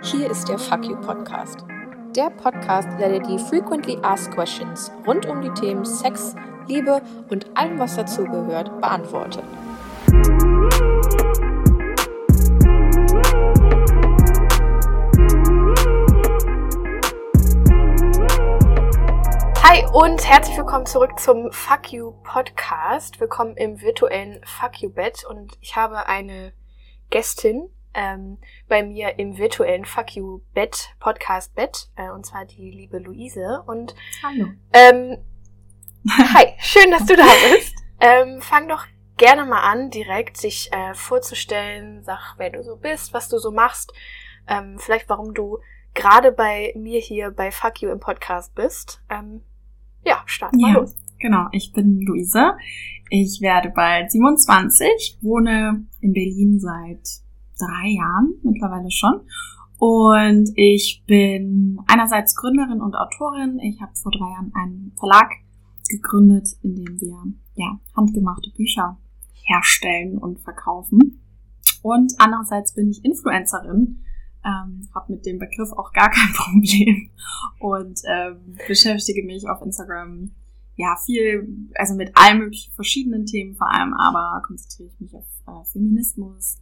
Hier ist der Fuck You Podcast. Der Podcast, der dir die Frequently Asked Questions rund um die Themen Sex, Liebe und allem, was dazugehört, beantwortet. Hi und herzlich willkommen zurück zum Fuck You Podcast. Willkommen im virtuellen Fuck You Bett und ich habe eine Gästin ähm, bei mir im virtuellen Fuck You Bett Podcast Bett äh, und zwar die liebe Luise und Hallo. Ähm, hi, schön, dass du da bist. Ähm, fang doch gerne mal an, direkt sich äh, vorzustellen. Sag, wer du so bist, was du so machst, ähm, vielleicht warum du gerade bei mir hier bei Fuck You im Podcast bist. Ähm, ja, starten ja, mal los. Genau, ich bin Luise. Ich werde bald 27, wohne in Berlin seit drei Jahren mittlerweile schon. Und ich bin einerseits Gründerin und Autorin. Ich habe vor drei Jahren einen Verlag gegründet, in dem wir ja, handgemachte Bücher herstellen und verkaufen. Und andererseits bin ich Influencerin, ähm, habe mit dem Begriff auch gar kein Problem und ähm, beschäftige mich auf Instagram ja viel, also mit allen möglichen verschiedenen Themen vor allem, aber konzentriere ich mich auf äh, Feminismus,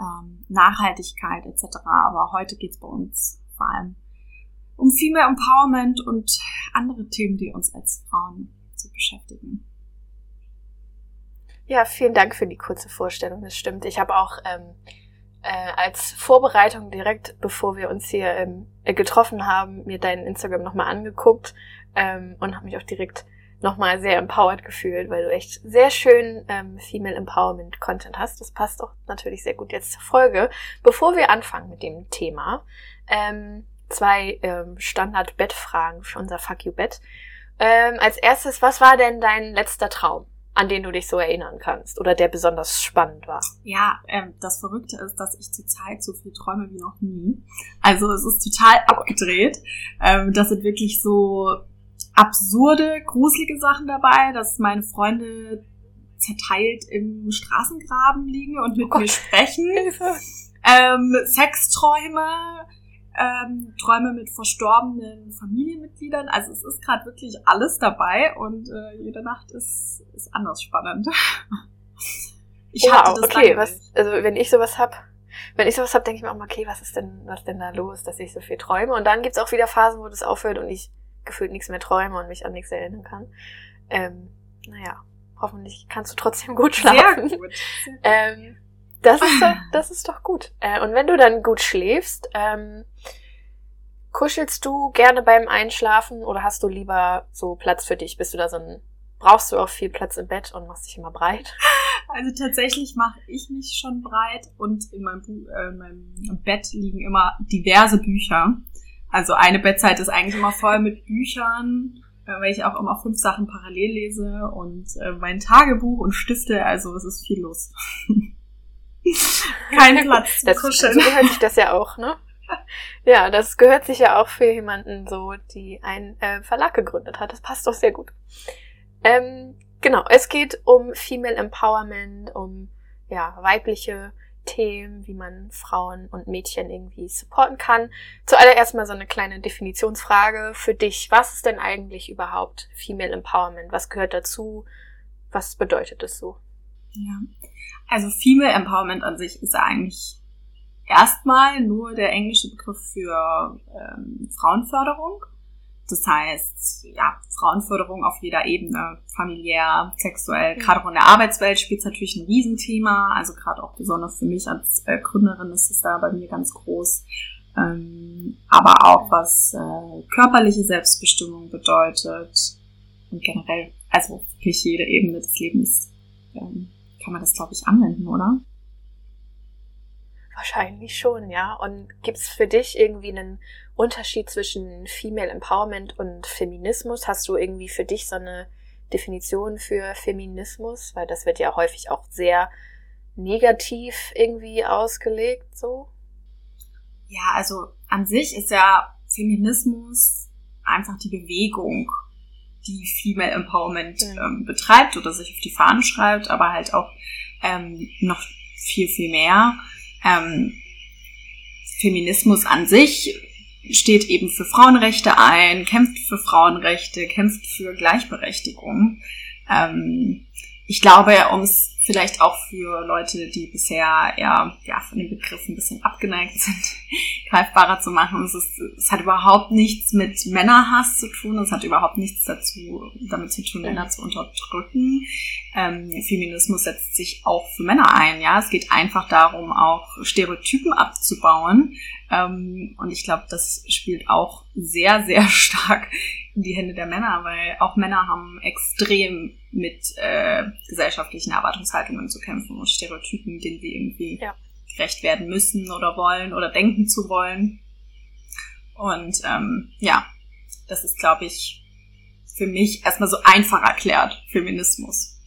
ähm, Nachhaltigkeit etc. Aber heute geht's bei uns vor allem um Female Empowerment und andere Themen, die uns als Frauen zu beschäftigen. Ja, vielen Dank für die kurze Vorstellung. Das stimmt. Ich habe auch ähm, äh, als Vorbereitung direkt, bevor wir uns hier ähm, äh, getroffen haben, mir deinen Instagram nochmal angeguckt ähm, und habe mich auch direkt nochmal sehr empowered gefühlt, weil du echt sehr schön ähm, Female Empowerment Content hast. Das passt auch natürlich sehr gut jetzt zur Folge. Bevor wir anfangen mit dem Thema, ähm, zwei ähm, Standard-Bettfragen für unser Fuck You Bett. Ähm, als erstes, was war denn dein letzter Traum? an den du dich so erinnern kannst oder der besonders spannend war? Ja, ähm, das Verrückte ist, dass ich zurzeit so viel träume wie noch nie. Also es ist total abgedreht. Ähm, das sind wirklich so absurde, gruselige Sachen dabei, dass meine Freunde zerteilt im Straßengraben liegen und mit Oh mir sprechen. Hilfe. Ähm, Sexträume, ähm, Träume mit verstorbenen Familienmitgliedern. Also es ist gerade wirklich alles dabei und äh, jede Nacht ist, ist anders spannend. Ich wow, okay, lange was, nicht. also wenn ich sowas hab, wenn ich sowas hab, denke ich mir auch mal, okay, was ist denn, was denn da los, dass ich so viel träume? Und dann gibt's auch wieder Phasen, wo das aufhört und ich gefühlt nichts mehr träume und mich an nichts erinnern kann. Ähm, naja, hoffentlich kannst du trotzdem gut schlafen. Sehr gut. Ähm, das ist doch, das ist doch gut. Äh, und wenn du dann gut schläfst, ähm, kuschelst du gerne beim Einschlafen oder hast du lieber so Platz für dich? Bist du da so ein, brauchst du auch viel Platz im Bett und machst dich immer breit? Also tatsächlich mache ich mich schon breit und in meinem, Bu äh, in meinem Bett liegen immer diverse Bücher. Also eine Bettzeit ist eigentlich immer voll mit Büchern, äh, weil ich auch immer fünf Sachen parallel lese und äh, mein Tagebuch und Stifte, also es ist viel los. Kein Platz zum Das, so Kuscheln. gehört sich das ja auch, ne? Ja, das gehört sich ja auch für jemanden so, die einen äh, Verlag gegründet hat. Das passt doch sehr gut. Ähm, genau, es geht um Female Empowerment, um ja, weibliche Themen, wie man Frauen und Mädchen irgendwie supporten kann. Zuallererst mal so eine kleine Definitionsfrage für dich. Was ist denn eigentlich überhaupt Female Empowerment? Was gehört dazu? Was bedeutet es so? Ja. Also Female Empowerment an sich ist eigentlich erstmal nur der englische Begriff für ähm, Frauenförderung. Das heißt, ja, Frauenförderung auf jeder Ebene, familiär, sexuell, gerade auch in der Arbeitswelt spielt es natürlich ein Riesenthema. Also gerade auch besonders für mich als äh, Gründerin ist es da bei mir ganz groß. Ähm, aber auch was äh, körperliche Selbstbestimmung bedeutet und generell, also wirklich jede Ebene des Lebens ähm, kann man das, glaube ich, anwenden, oder? Wahrscheinlich schon, ja. Und gibt's für dich irgendwie einen Unterschied zwischen Female Empowerment und Feminismus? Hast du irgendwie für dich so eine Definition für Feminismus? Weil das wird ja häufig auch sehr negativ irgendwie ausgelegt, so. Ja, also an sich ist ja Feminismus einfach die Bewegung, die Female Empowerment Mhm. ähm, betreibt oder sich auf die Fahnen schreibt, aber halt auch ähm, noch viel, viel mehr. Ähm, Feminismus an sich steht eben für Frauenrechte ein, kämpft für Frauenrechte, kämpft für Gleichberechtigung. Ähm, ich glaube, um es vielleicht auch für Leute, die bisher eher ja, von dem Begriff ein bisschen abgeneigt sind, greifbarer zu machen. Es, ist, es hat überhaupt nichts mit Männerhass zu tun, es hat überhaupt nichts dazu, damit zu tun, Männer zu unterdrücken. Ähm, Feminismus setzt sich auch für Männer ein, ja. Es geht einfach darum, auch Stereotypen abzubauen. Ähm, und ich glaube, das spielt auch sehr, sehr stark in die Hände der Männer, weil auch Männer haben extrem mit äh, gesellschaftlichen Erwartungshaltungen zu kämpfen und Stereotypen, denen wir irgendwie ja. gerecht werden müssen oder wollen oder denken zu wollen. Und ähm, ja, das ist, glaube ich, für mich erstmal so einfach erklärt, Feminismus.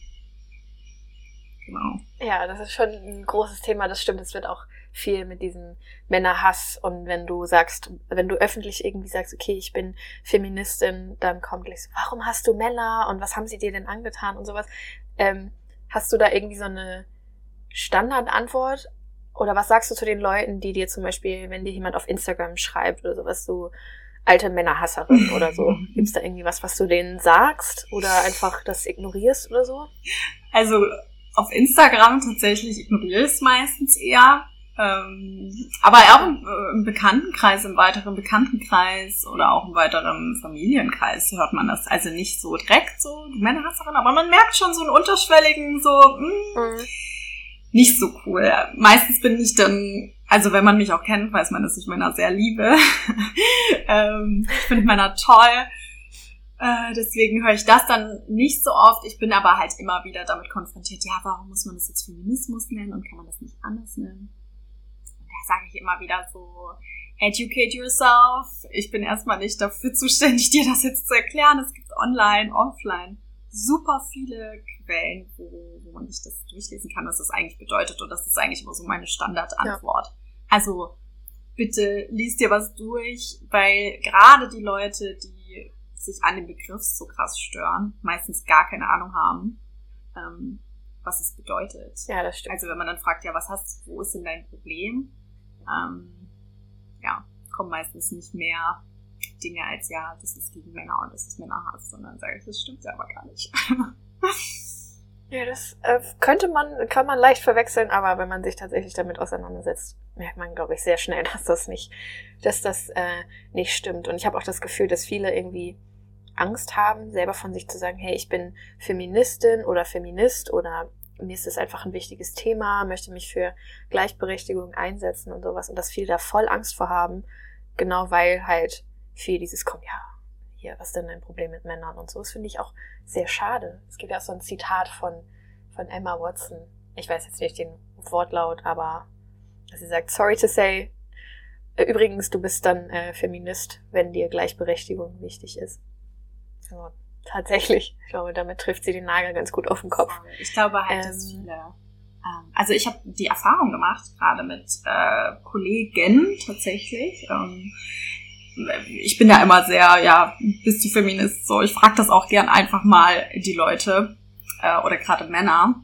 Genau. Ja, das ist schon ein großes Thema, das stimmt. Es wird auch viel mit diesem Männerhass und wenn du sagst, wenn du öffentlich irgendwie sagst, okay, ich bin Feministin, dann kommt gleich so, warum hast du Männer und was haben sie dir denn angetan und sowas. Ähm, hast du da irgendwie so eine Standardantwort oder was sagst du zu den Leuten, die dir zum Beispiel, wenn dir jemand auf Instagram schreibt oder sowas, so alte Männerhasserin oder so. Gibt's da irgendwie was, was du denen sagst oder einfach das ignorierst oder so? Also auf Instagram tatsächlich ignoriere ich es meistens eher. Ähm, aber auch im, äh, im, Bekanntenkreis, im weiteren Bekanntenkreis oder auch im weiteren Familienkreis hört man das. Also nicht so direkt so, du Männerhasserin, aber man merkt schon so einen unterschwelligen, so, mh, hm, mhm. nicht so cool. Meistens bin ich dann, also wenn man mich auch kennt, weiß man, dass ich Männer sehr liebe. ähm, ich finde Männer toll. Äh, deswegen höre ich das dann nicht so oft. Ich bin aber halt immer wieder damit konfrontiert, ja, warum muss man das jetzt Feminismus nennen und kann man das nicht anders nennen? Sage ich immer wieder so, educate yourself. Ich bin erstmal nicht dafür zuständig, dir das jetzt zu erklären. Es gibt online, offline super viele Quellen, wo, wo man sich das durchlesen kann, was das eigentlich bedeutet. Und das ist eigentlich immer so meine Standardantwort. Ja. Also bitte liest dir was durch, weil gerade die Leute, die sich an dem Begriff so krass stören, meistens gar keine Ahnung haben, ähm, was es bedeutet. Ja, das stimmt. Also wenn man dann fragt, ja, was hast du, wo ist denn dein Problem? Ähm, ja, kommen meistens nicht mehr Dinge als, ja, das ist gegen Männer und das ist Männerhass, sondern sage ich, das stimmt ja aber gar nicht. ja, das äh, könnte man, kann man leicht verwechseln, aber wenn man sich tatsächlich damit auseinandersetzt, merkt man, glaube ich, sehr schnell, dass das nicht, dass das äh, nicht stimmt. Und ich habe auch das Gefühl, dass viele irgendwie Angst haben, selber von sich zu sagen, hey, ich bin Feministin oder Feminist oder mir ist es einfach ein wichtiges Thema, möchte mich für Gleichberechtigung einsetzen und sowas und dass viele da voll Angst vor haben, genau weil halt viel dieses kommt, ja, hier, was ist denn dein Problem mit Männern und so. Das finde ich auch sehr schade. Es gibt ja auch so ein Zitat von, von Emma Watson. Ich weiß jetzt nicht den Wortlaut, aber sie sagt, sorry to say, äh, übrigens, du bist dann äh, Feminist, wenn dir Gleichberechtigung wichtig ist. Also, Tatsächlich. Ich glaube, damit trifft sie den Nagel ganz gut auf den Kopf. Ich glaube halt, ähm, dass viele. Ähm, also ich habe die Erfahrung gemacht, gerade mit äh, Kollegen tatsächlich. Ähm, ich bin ja immer sehr, ja, bist du Feminist? So, ich frage das auch gern einfach mal die Leute äh, oder gerade Männer.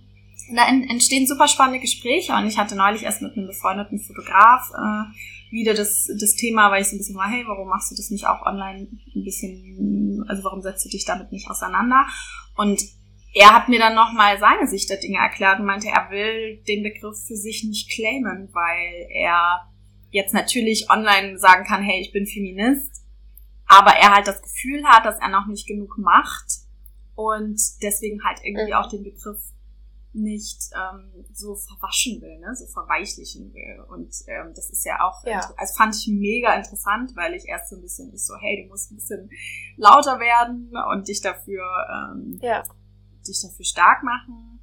Da entstehen super spannende Gespräche und ich hatte neulich erst mit einem befreundeten Fotograf äh, wieder das, das Thema, weil ich so ein bisschen war, hey, warum machst du das nicht auch online ein bisschen, also warum setzt du dich damit nicht auseinander? Und er hat mir dann nochmal seine Sicht der Dinge erklärt und meinte, er will den Begriff für sich nicht claimen, weil er jetzt natürlich online sagen kann, hey, ich bin Feminist, aber er halt das Gefühl hat, dass er noch nicht genug macht und deswegen halt irgendwie mhm. auch den Begriff nicht ähm, so verwaschen will, ne? so verweichlichen will. Und ähm, das ist ja auch, ja. also fand ich mega interessant, weil ich erst so ein bisschen ist so, hey, du musst ein bisschen lauter werden und dich dafür, ähm, ja. dich dafür stark machen.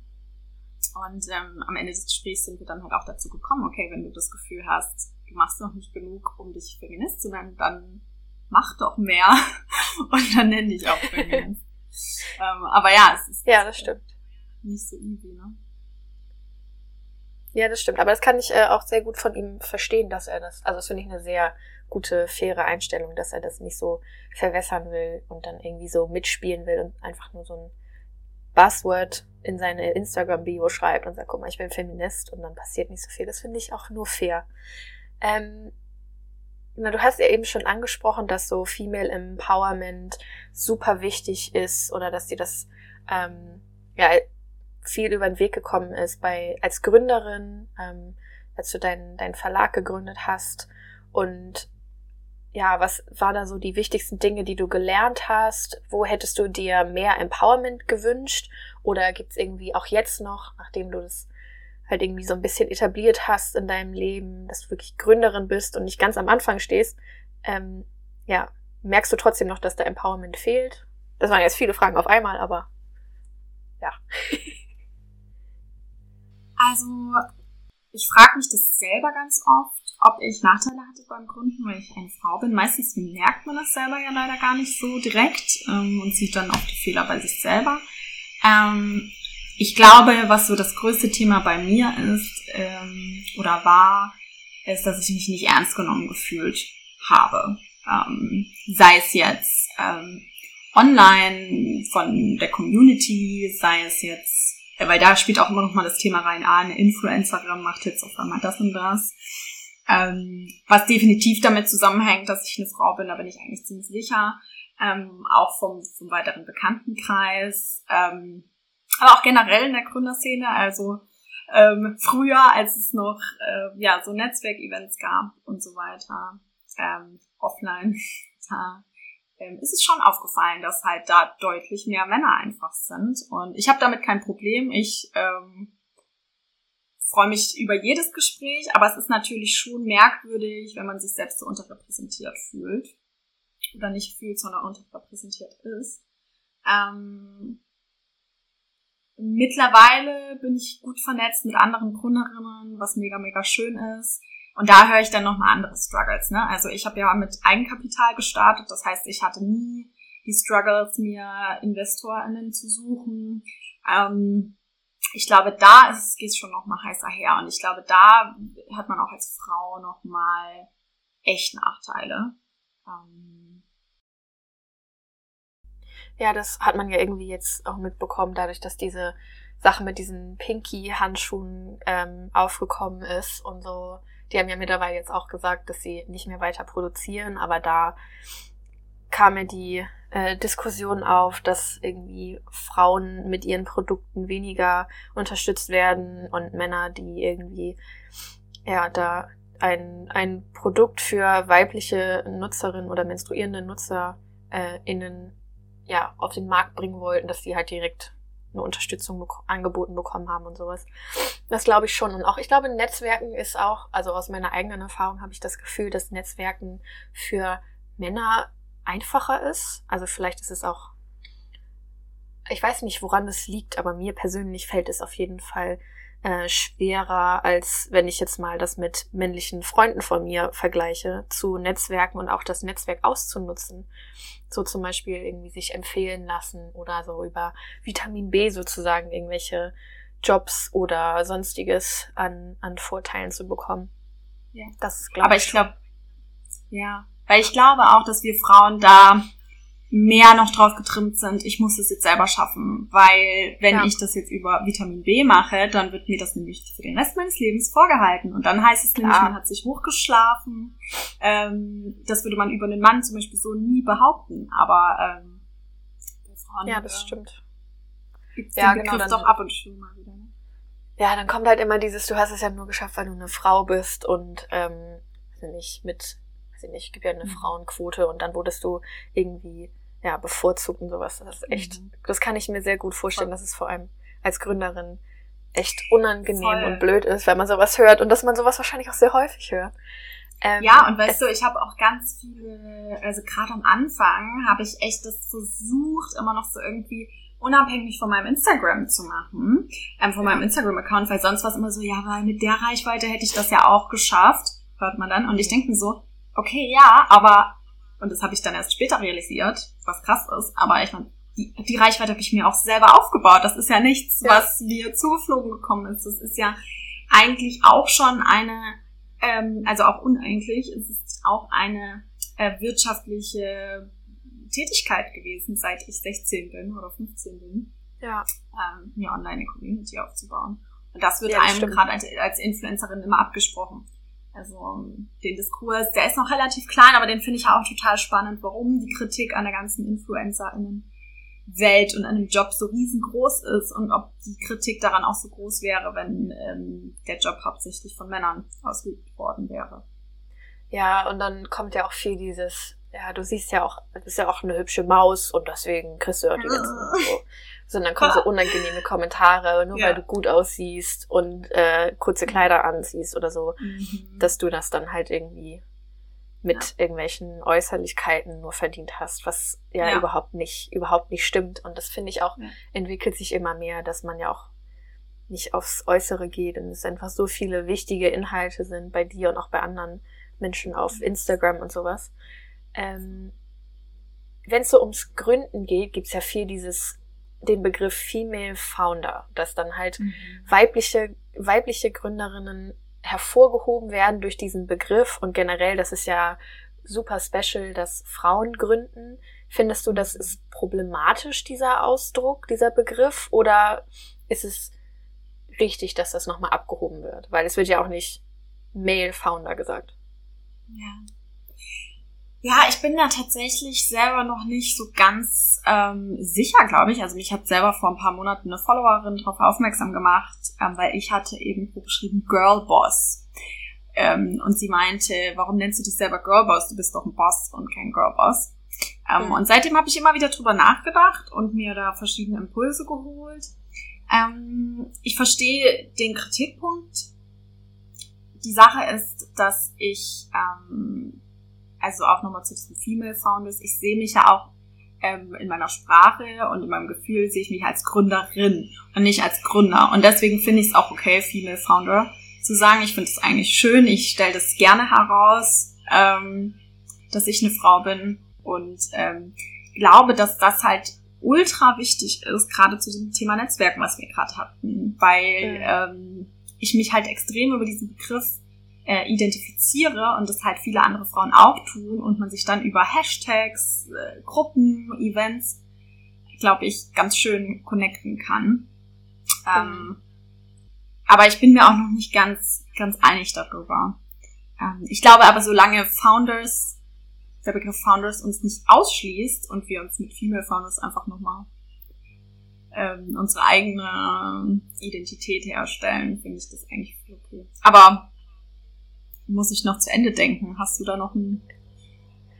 Und ähm, am Ende des Gesprächs sind wir dann halt auch dazu gekommen, okay, wenn du das Gefühl hast, du machst noch nicht genug, um dich Feminist zu nennen, dann mach doch mehr und dann nenn dich auch Feminist. ähm, aber ja, es ist. Ja, das stimmt nicht so easy, ne? Ja, das stimmt. Aber das kann ich äh, auch sehr gut von ihm verstehen, dass er das, also das finde ich eine sehr gute, faire Einstellung, dass er das nicht so verwässern will und dann irgendwie so mitspielen will und einfach nur so ein Buzzword in seine Instagram-Bio schreibt und sagt, guck mal, ich bin Feminist und dann passiert nicht so viel. Das finde ich auch nur fair. Ähm, na, du hast ja eben schon angesprochen, dass so Female Empowerment super wichtig ist oder dass dir das ähm, ja viel über den Weg gekommen ist bei als Gründerin, ähm, als du deinen deinen Verlag gegründet hast und ja, was war da so die wichtigsten Dinge, die du gelernt hast? Wo hättest du dir mehr Empowerment gewünscht? Oder gibt's irgendwie auch jetzt noch, nachdem du das halt irgendwie so ein bisschen etabliert hast in deinem Leben, dass du wirklich Gründerin bist und nicht ganz am Anfang stehst, ähm, ja, merkst du trotzdem noch, dass da Empowerment fehlt? Das waren jetzt viele Fragen auf einmal, aber ja. Also, ich frage mich das selber ganz oft, ob ich Nachteile hatte beim Gründen, weil ich eine Frau bin. Meistens merkt man das selber ja leider gar nicht so direkt ähm, und sieht dann auch die Fehler bei sich selber. Ähm, ich glaube, was so das größte Thema bei mir ist ähm, oder war, ist, dass ich mich nicht ernst genommen gefühlt habe. Ähm, sei es jetzt ähm, online von der Community, sei es jetzt, äh, weil da spielt auch immer noch mal das Thema rein, ah, eine Influencerin macht jetzt auf einmal das und das. Ähm, was definitiv damit zusammenhängt, dass ich eine Frau bin, da bin ich eigentlich ziemlich sicher. Ähm, auch vom, vom weiteren Bekanntenkreis. Ähm, aber auch generell in der Gründerszene. Also ähm, früher, als es noch äh, ja so Netzwerkevents gab und so weiter, ähm, offline, da ähm, ist es schon aufgefallen, dass halt da deutlich mehr Männer einfach sind. Und ich habe damit kein Problem. Ich ähm, freue mich über jedes Gespräch, aber es ist natürlich schon merkwürdig, wenn man sich selbst so unterrepräsentiert fühlt. Oder nicht fühlt, sondern unterrepräsentiert ist. Ähm, Mittlerweile bin ich gut vernetzt mit anderen Gründerinnen, was mega, mega schön ist. Und da höre ich dann nochmal andere Struggles. Ne? Also ich habe ja mit Eigenkapital gestartet, das heißt, ich hatte nie die Struggles, mir InvestorInnen zu suchen. Ähm, ich glaube, da ist, geht es schon nochmal heißer her. Und ich glaube, da hat man auch als Frau nochmal echt Nachteile. Ähm, ja, das hat man ja irgendwie jetzt auch mitbekommen, dadurch, dass diese Sache mit diesen Pinky-Handschuhen ähm, aufgekommen ist und so. Die haben ja mittlerweile jetzt auch gesagt, dass sie nicht mehr weiter produzieren, aber da kam ja die äh, Diskussion auf, dass irgendwie Frauen mit ihren Produkten weniger unterstützt werden und Männer, die irgendwie ja da ein, ein Produkt für weibliche Nutzerinnen oder menstruierende NutzerInnen äh, ja, auf den Markt bringen wollten, dass die halt direkt eine Unterstützung bek angeboten bekommen haben und sowas. Das glaube ich schon. Und auch, ich glaube, Netzwerken ist auch, also aus meiner eigenen Erfahrung habe ich das Gefühl, dass Netzwerken für Männer einfacher ist. Also vielleicht ist es auch, ich weiß nicht, woran es liegt, aber mir persönlich fällt es auf jeden Fall äh, schwerer, als wenn ich jetzt mal das mit männlichen Freunden von mir vergleiche, zu Netzwerken und auch das Netzwerk auszunutzen. So zum Beispiel irgendwie sich empfehlen lassen oder so über Vitamin B sozusagen irgendwelche Jobs oder sonstiges an, an Vorteilen zu bekommen. Ja. Das ist, glaube ich. Aber ich glaube, ja, weil ich glaube auch, dass wir Frauen da mehr noch drauf getrimmt sind, ich muss es jetzt selber schaffen, weil wenn ja. ich das jetzt über Vitamin B mache, dann wird mir das nämlich für den Rest meines Lebens vorgehalten. Und dann heißt es Klar. nämlich, man hat sich hochgeschlafen. Ähm, das würde man über einen Mann zum Beispiel so nie behaupten, aber ähm, Frauen, ja, das äh, stimmt. Gibt's ja, den genau, Begriff doch ab und zu mal wieder. Ne? Ja, dann kommt halt immer dieses, du hast es ja nur geschafft, weil du eine Frau bist und ähm, nicht, mit, weiß ich nicht, gibt ja eine mhm. Frauenquote und dann wurdest du irgendwie ja, bevorzugt und sowas. Das ist echt, mhm. das kann ich mir sehr gut vorstellen, dass es vor allem als Gründerin echt unangenehm Voll. und blöd ist, wenn man sowas hört und dass man sowas wahrscheinlich auch sehr häufig hört. Ähm, ja, und weißt du, ich habe auch ganz viele, also gerade am Anfang habe ich echt das versucht, immer noch so irgendwie unabhängig von meinem Instagram zu machen, ähm, von meinem Instagram-Account, weil sonst war es immer so, ja, weil mit der Reichweite hätte ich das ja auch geschafft, hört man dann. Und ich denke mir so, okay, ja, aber und das habe ich dann erst später realisiert, was krass ist. Aber ich meine, die, die Reichweite habe ich mir auch selber aufgebaut. Das ist ja nichts, ja. was mir zugeflogen gekommen ist. Das ist ja eigentlich auch schon eine, ähm, also auch uneigentlich, es ist auch eine äh, wirtschaftliche Tätigkeit gewesen, seit ich 16 bin oder 15 bin. Ja. Ähm, mir online eine Community aufzubauen. Und das wird ja, das einem gerade als, als Influencerin immer abgesprochen Also den Diskurs, der ist noch relativ klein, aber den finde ich auch total spannend, warum die Kritik an der ganzen InfluencerInnen Welt und an dem Job so riesengroß ist und ob die Kritik daran auch so groß wäre, wenn ähm, der Job hauptsächlich von Männern ausgeübt worden wäre. Ja, und dann kommt ja auch viel dieses, ja, du siehst ja auch, du bist ja auch eine hübsche Maus und deswegen kriegst du ja die ganzen so. Sondern kommen so unangenehme Kommentare, nur ja. weil du gut aussiehst und äh, kurze Kleider anziehst oder so, mhm. dass du das dann halt irgendwie mit ja. irgendwelchen Äußerlichkeiten nur verdient hast, was ja, ja, überhaupt nicht, überhaupt nicht stimmt. Und das finde ich auch, entwickelt sich immer mehr, dass man ja auch nicht aufs Äußere geht und es einfach so viele wichtige Inhalte sind bei dir und auch bei anderen Menschen auf Instagram und sowas. Ähm, Wenn es so ums Gründen geht, gibt's ja viel dieses, den Begriff Female Founder, dass dann halt mhm. weibliche, weibliche Gründerinnen hervorgehoben werden durch diesen Begriff und generell, das ist ja super special, dass Frauen gründen. Findest du, das ist problematisch, dieser Ausdruck, dieser Begriff, oder ist es richtig, dass das nochmal abgehoben wird? Weil es wird ja auch nicht Male Founder gesagt. Ja. Ja, ich bin da tatsächlich selber noch nicht so ganz ähm, sicher, glaube ich. Also mich hat selber vor ein paar Monaten eine Followerin darauf aufmerksam gemacht, ähm, weil ich hatte eben geschrieben Girl Boss. Ähm, und sie meinte, warum nennst du dich selber Girl Boss? Du bist doch ein Boss und kein Girl Boss. Ähm, mhm. Und seitdem habe ich immer wieder drüber nachgedacht und mir da verschiedene Impulse geholt. Ähm, ich verstehe den Kritikpunkt. Die Sache ist, dass ich ähm, also auch nochmal zu diesen Female Founders, ich sehe mich ja auch ähm, in meiner Sprache und in meinem Gefühl sehe ich mich als Gründerin und nicht als Gründer. Und deswegen finde ich es auch okay, Female Founder zu sagen. Ich finde es eigentlich schön. Ich stelle das gerne heraus, ähm, dass ich eine Frau bin und ähm, glaube, dass das halt ultra wichtig ist, gerade zu dem Thema Netzwerken, was wir gerade hatten, weil ähm, ich mich halt extrem über diesen Begriff äh, identifiziere und das halt viele andere Frauen auch tun und man sich dann über Hashtags, äh, Gruppen, Events, glaube ich, ganz schön connecten kann. Ähm. Aber ich bin mir auch noch nicht ganz, ganz einig darüber. Ähm, ich glaube aber, solange Founders, der Begriff Founders uns nicht ausschließt und wir uns mit Female Founders einfach nochmal ähm, unsere eigene Identität herstellen, finde ich das eigentlich okay. Aber muss ich noch zu Ende denken. Hast du da noch einen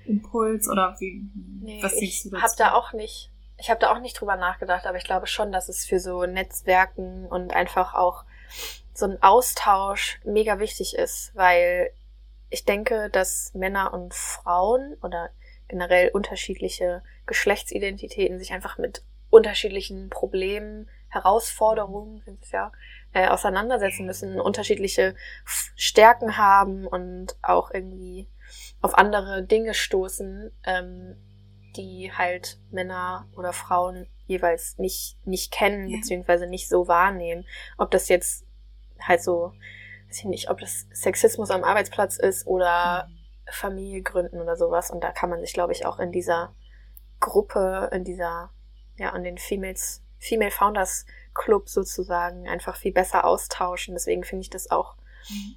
Impuls oder wie? Nee, was siehst du dazu? Ich habe da auch nicht. Ich habe da auch nicht drüber nachgedacht, aber ich glaube schon, dass es für so Netzwerken und einfach auch so ein Austausch mega wichtig ist, weil ich denke, dass Männer und Frauen oder generell unterschiedliche Geschlechtsidentitäten sich einfach mit unterschiedlichen Problemen, Herausforderungen sind es ja, äh, auseinandersetzen müssen, unterschiedliche Stärken haben und auch irgendwie auf andere Dinge stoßen, ähm, die halt Männer oder Frauen jeweils nicht, nicht kennen, ja. beziehungsweise nicht so wahrnehmen. Ob das jetzt halt so, weiß ich nicht, ob das Sexismus am Arbeitsplatz ist oder mhm. Familie gründen oder sowas. Und da kann man sich, glaube ich, auch in dieser Gruppe, in dieser, ja, an den Females, Female Founders Club sozusagen einfach viel besser austauschen. Deswegen finde ich das auch. Mhm.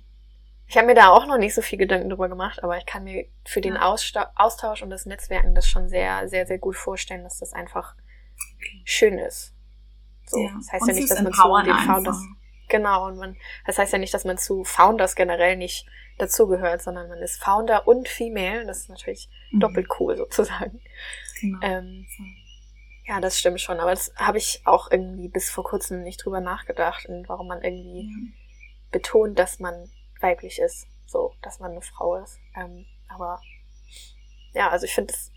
Ich habe mir da auch noch nicht so viel Gedanken drüber gemacht, aber ich kann mir für den Austausch, Austausch und das Netzwerken das schon sehr, sehr, sehr gut vorstellen, dass das einfach schön ist. So, ja. das heißt und ja nicht, dass man zu den Founders, genau, und man, das heißt ja nicht, dass man zu Founders generell nicht dazugehört, sondern man ist Founder und Female. Das ist natürlich mhm. doppelt cool sozusagen. Genau. Ähm, ja, das stimmt schon, aber das habe ich auch irgendwie bis vor kurzem nicht drüber nachgedacht und warum man irgendwie ja. betont, dass man weiblich ist, so, dass man eine Frau ist. Ähm, aber ja, also ich finde es,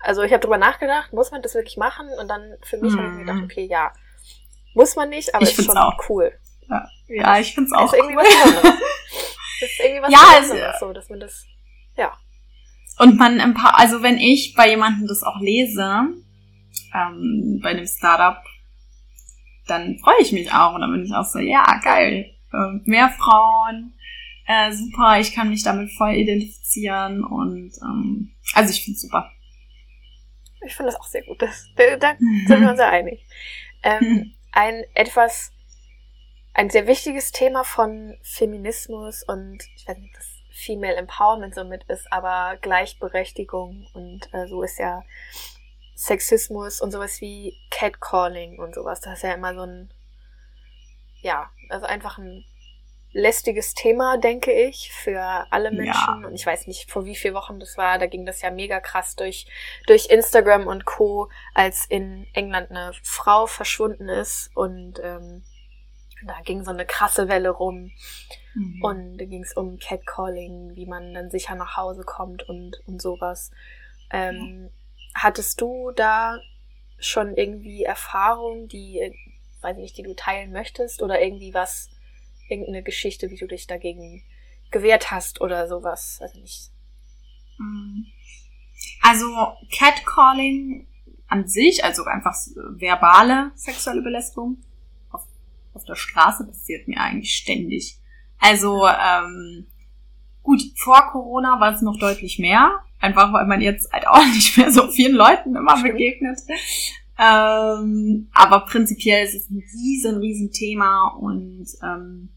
also ich habe drüber nachgedacht, muss man das wirklich machen? Und dann für mich mhm. habe ich mir gedacht, mhm. okay, ja, muss man nicht, aber ich ist schon auch. cool. Ja, ja ich finde es auch ist irgendwie cool. Was. Das ist irgendwie was ja, Besonderes, so, dass man das, ja. Und man ein paar, also wenn ich bei jemandem das auch lese, ähm, bei einem Startup, dann freue ich mich auch. Und dann bin ich auch so, ja, geil. Äh, mehr Frauen, äh, super, ich kann mich damit voll identifizieren und ähm, also ich finde es super. Ich finde das auch sehr gut. Das, da, mhm. sind wir uns ja einig. Ähm. Ein etwas, ein sehr wichtiges Thema von Feminismus und ich weiß nicht, das Female Empowerment so mit ist, aber Gleichberechtigung und äh, so ist ja Sexismus und sowas wie Catcalling und sowas. Das ist ja immer so ein, ja, also einfach ein lästiges Thema, denke ich, für alle Menschen. Ja. Und ich weiß nicht, vor wie vielen Wochen das war. Da ging das ja mega krass durch, durch Instagram und Co., als in England eine Frau verschwunden ist. Und ähm, da ging so eine krasse Welle rum. Mhm. Und da ging es um Catcalling, wie man dann sicher nach Hause kommt und, und sowas. Ähm, ja. Hattest du da schon irgendwie Erfahrungen, die, weiß nicht, die du teilen möchtest oder irgendwie was, irgendeine Geschichte, wie du dich dagegen gewehrt hast oder sowas. Also nicht. Mhm. Also Catcalling an sich, also einfach verbale sexuelle Belästigung auf, auf der Straße passiert mir eigentlich ständig. Also ähm, gut, vor Corona war es noch deutlich mehr, einfach weil man jetzt halt auch nicht mehr so vielen Leuten immer begegnet. Ähm, aber prinzipiell ist es ein riesen, riesen Thema und ähm,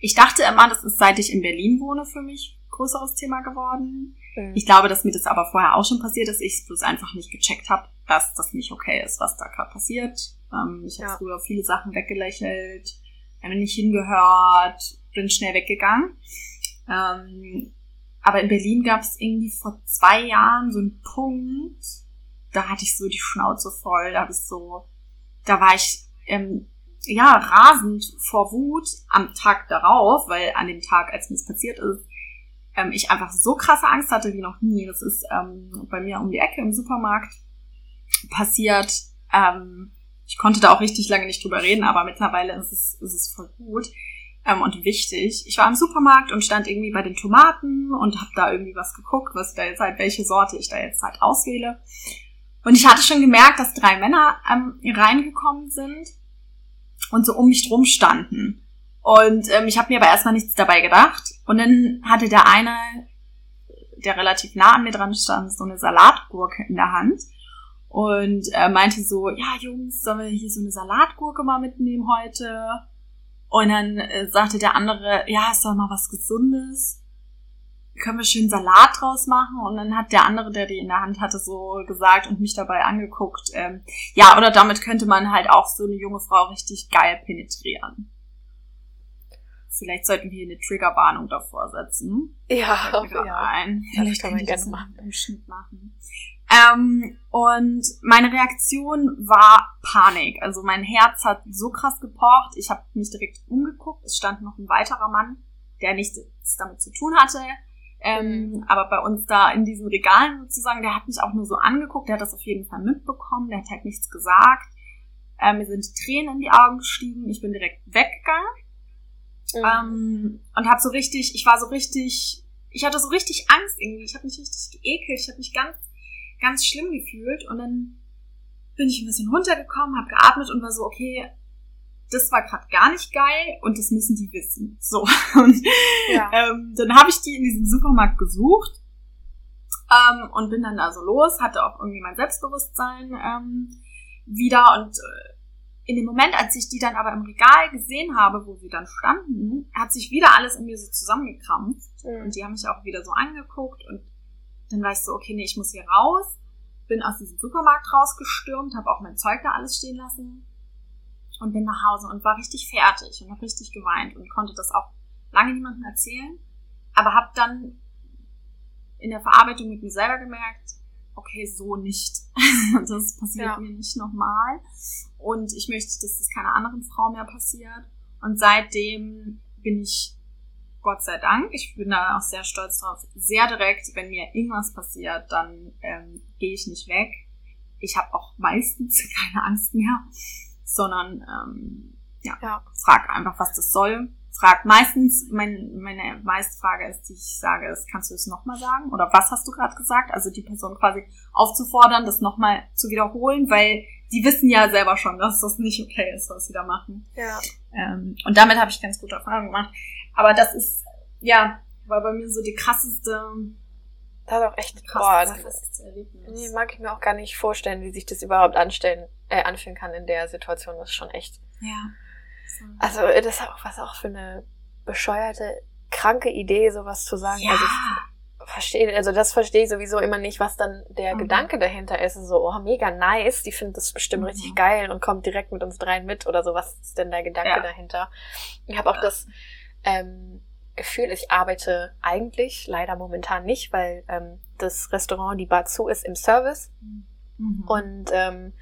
ich dachte immer, das ist seit ich in Berlin wohne für mich größeres Thema geworden. Mhm. Ich glaube, dass mir das aber vorher auch schon passiert ist, ich es bloß einfach nicht gecheckt habe, dass das nicht okay ist, was da gerade passiert. Ähm, ich ja. habe früher viele Sachen weggelächelt, habe nicht hingehört, bin schnell weggegangen. Ähm, aber in Berlin gab es irgendwie vor zwei Jahren so einen Punkt, da hatte ich so die Schnauze voll, da habe ich so, da war ich ähm, ja, rasend vor Wut am Tag darauf, weil an dem Tag, als mir das passiert ist, ähm, ich einfach so krasse Angst hatte wie noch nie. Das ist ähm, bei mir um die Ecke im Supermarkt passiert. Ähm, ich konnte da auch richtig lange nicht drüber reden, aber mittlerweile ist es, ist es voll gut ähm, und wichtig. Ich war im Supermarkt und stand irgendwie bei den Tomaten und habe da irgendwie was geguckt, was da jetzt halt, welche Sorte ich da jetzt halt auswähle. Und ich hatte schon gemerkt, dass drei Männer ähm, reingekommen sind und so um mich drum standen. Und ähm, ich habe mir aber erstmal nichts dabei gedacht. Und dann hatte der eine, der relativ nah an mir dran stand, so eine Salatgurke in der Hand und äh, meinte so, ja Jungs, sollen wir hier so eine Salatgurke mal mitnehmen heute? Und dann äh, sagte der andere, ja, ist doch mal was Gesundes können wir schön Salat draus machen? Und dann hat der andere, der die in der Hand hatte, so gesagt und mich dabei angeguckt, ähm, ja, oder damit könnte man halt auch so eine junge Frau richtig geil penetrieren. Vielleicht sollten wir eine Triggerwarnung davor setzen. Ja, auf ja. Ein. Vielleicht können wir das im Schnitt machen. Ähm, und meine Reaktion war Panik. Also mein Herz hat so krass gepocht. Ich habe mich direkt umgeguckt. Es stand noch ein weiterer Mann, der nichts damit zu tun hatte. Ähm, mhm. Aber bei uns da in diesen Regalen sozusagen, der hat mich auch nur so angeguckt, der hat das auf jeden Fall mitbekommen, der hat halt nichts gesagt. Ähm, mir sind Tränen in die Augen gestiegen, ich bin direkt weggegangen. Mhm. Ähm, und habe so richtig, ich war so richtig, ich hatte so richtig Angst irgendwie, ich habe mich richtig geekelt, ich habe mich ganz, ganz schlimm gefühlt und dann bin ich ein bisschen runtergekommen, habe geatmet und war so, okay, das war gerade gar nicht geil und das müssen die wissen. So. Und ja. ähm, dann habe ich die in diesem Supermarkt gesucht ähm, und bin dann also los, hatte auch irgendwie mein Selbstbewusstsein ähm, wieder und äh, in dem Moment, als ich die dann aber im Regal gesehen habe, wo sie dann standen, hat sich wieder alles in mir so zusammengekrampft mhm. und die haben mich auch wieder so angeguckt und dann war ich so, okay, nee, ich muss hier raus, bin aus diesem Supermarkt rausgestürmt, habe auch mein Zeug da alles stehen lassen und bin nach Hause und war richtig fertig und habe richtig geweint und konnte das auch lange niemandem erzählen, aber habe dann in der Verarbeitung mit mir selber gemerkt, okay, so nicht. das passiert ja. mir nicht nochmal. Und ich möchte, dass das keiner anderen Frau mehr passiert. Und seitdem bin ich, Gott sei Dank, ich bin da auch sehr stolz drauf, sehr direkt, wenn mir irgendwas passiert, dann ähm, gehe ich nicht weg. Ich habe auch meistens keine Angst mehr sondern ähm, ja, ja, frag einfach, was das soll. Frag meistens, mein, meine meiste Frage ist, die ich sage, ist, kannst du es nochmal sagen? Oder was hast du gerade gesagt? Also die Person quasi aufzufordern, das nochmal zu wiederholen, weil die wissen ja selber schon, dass das nicht okay ist, was sie da machen. Ja. Ähm, und damit habe ich ganz gute Erfahrungen gemacht. Aber das ist, ja, war bei mir so die krasseste das ist auch echt, boah, das ist, nee, mag ich mir auch gar nicht vorstellen, wie sich das überhaupt anstellen, äh, anfühlen kann in der Situation. Das ist schon echt. Ja. So. Also, das ist auch, was auch für eine bescheuerte, kranke Idee, sowas zu sagen. Ja. Also ich verstehe, also das verstehe ich sowieso immer nicht, was dann der Mhm. Gedanke dahinter ist. So, oh, mega nice, die findet das bestimmt Mhm. richtig geil und kommt direkt mit uns dreien mit oder so. Was ist denn der Gedanke Ja. dahinter? Ich habe auch das ähm, Gefühl, ich arbeite eigentlich leider momentan nicht, weil ähm, das Restaurant, die Bar zu ist im Service. Mhm. Und ähm,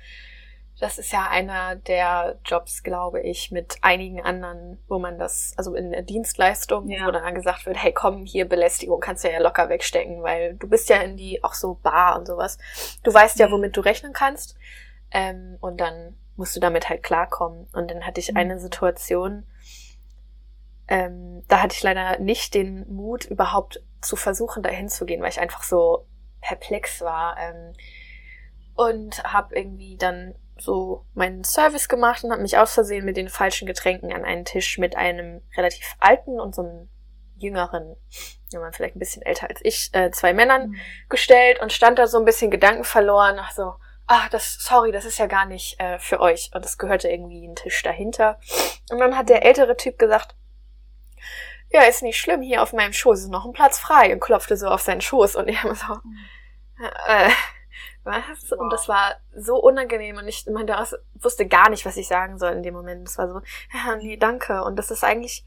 das ist ja einer der Jobs, glaube ich, mit einigen anderen, wo man das, also in der Dienstleistung, Ja. wo dann gesagt wird, hey komm, hier Belästigung kannst du ja locker wegstecken, weil du bist ja in die, auch so Bar und sowas. Du weißt ja, Mhm. womit du rechnen kannst. Ähm, und dann musst du damit halt klarkommen. Und dann hatte ich Mhm. eine Situation, ähm, da hatte ich leider nicht den Mut, überhaupt zu versuchen, dahin zu gehen, weil ich einfach so perplex war. Ähm, und habe irgendwie dann so meinen Service gemacht und habe mich aus Versehen mit den falschen Getränken an einen Tisch mit einem relativ alten und so einem jüngeren, ja, man vielleicht ein bisschen älter als ich, äh, zwei Männern Mhm. gestellt und stand da so ein bisschen Gedanken verloren, ach so, ach, das, sorry, das ist ja gar nicht äh, für euch. Und das gehörte irgendwie ein Tisch dahinter. Und dann hat der ältere Typ gesagt, ja, ist nicht schlimm, hier auf meinem Schoß ist noch ein Platz frei und klopfte so auf seinen Schoß und ich habe so, äh, was? Und das war so unangenehm und ich meinte, wusste gar nicht, was ich sagen soll in dem Moment. Es war so, ja, nee, danke. Und das ist eigentlich,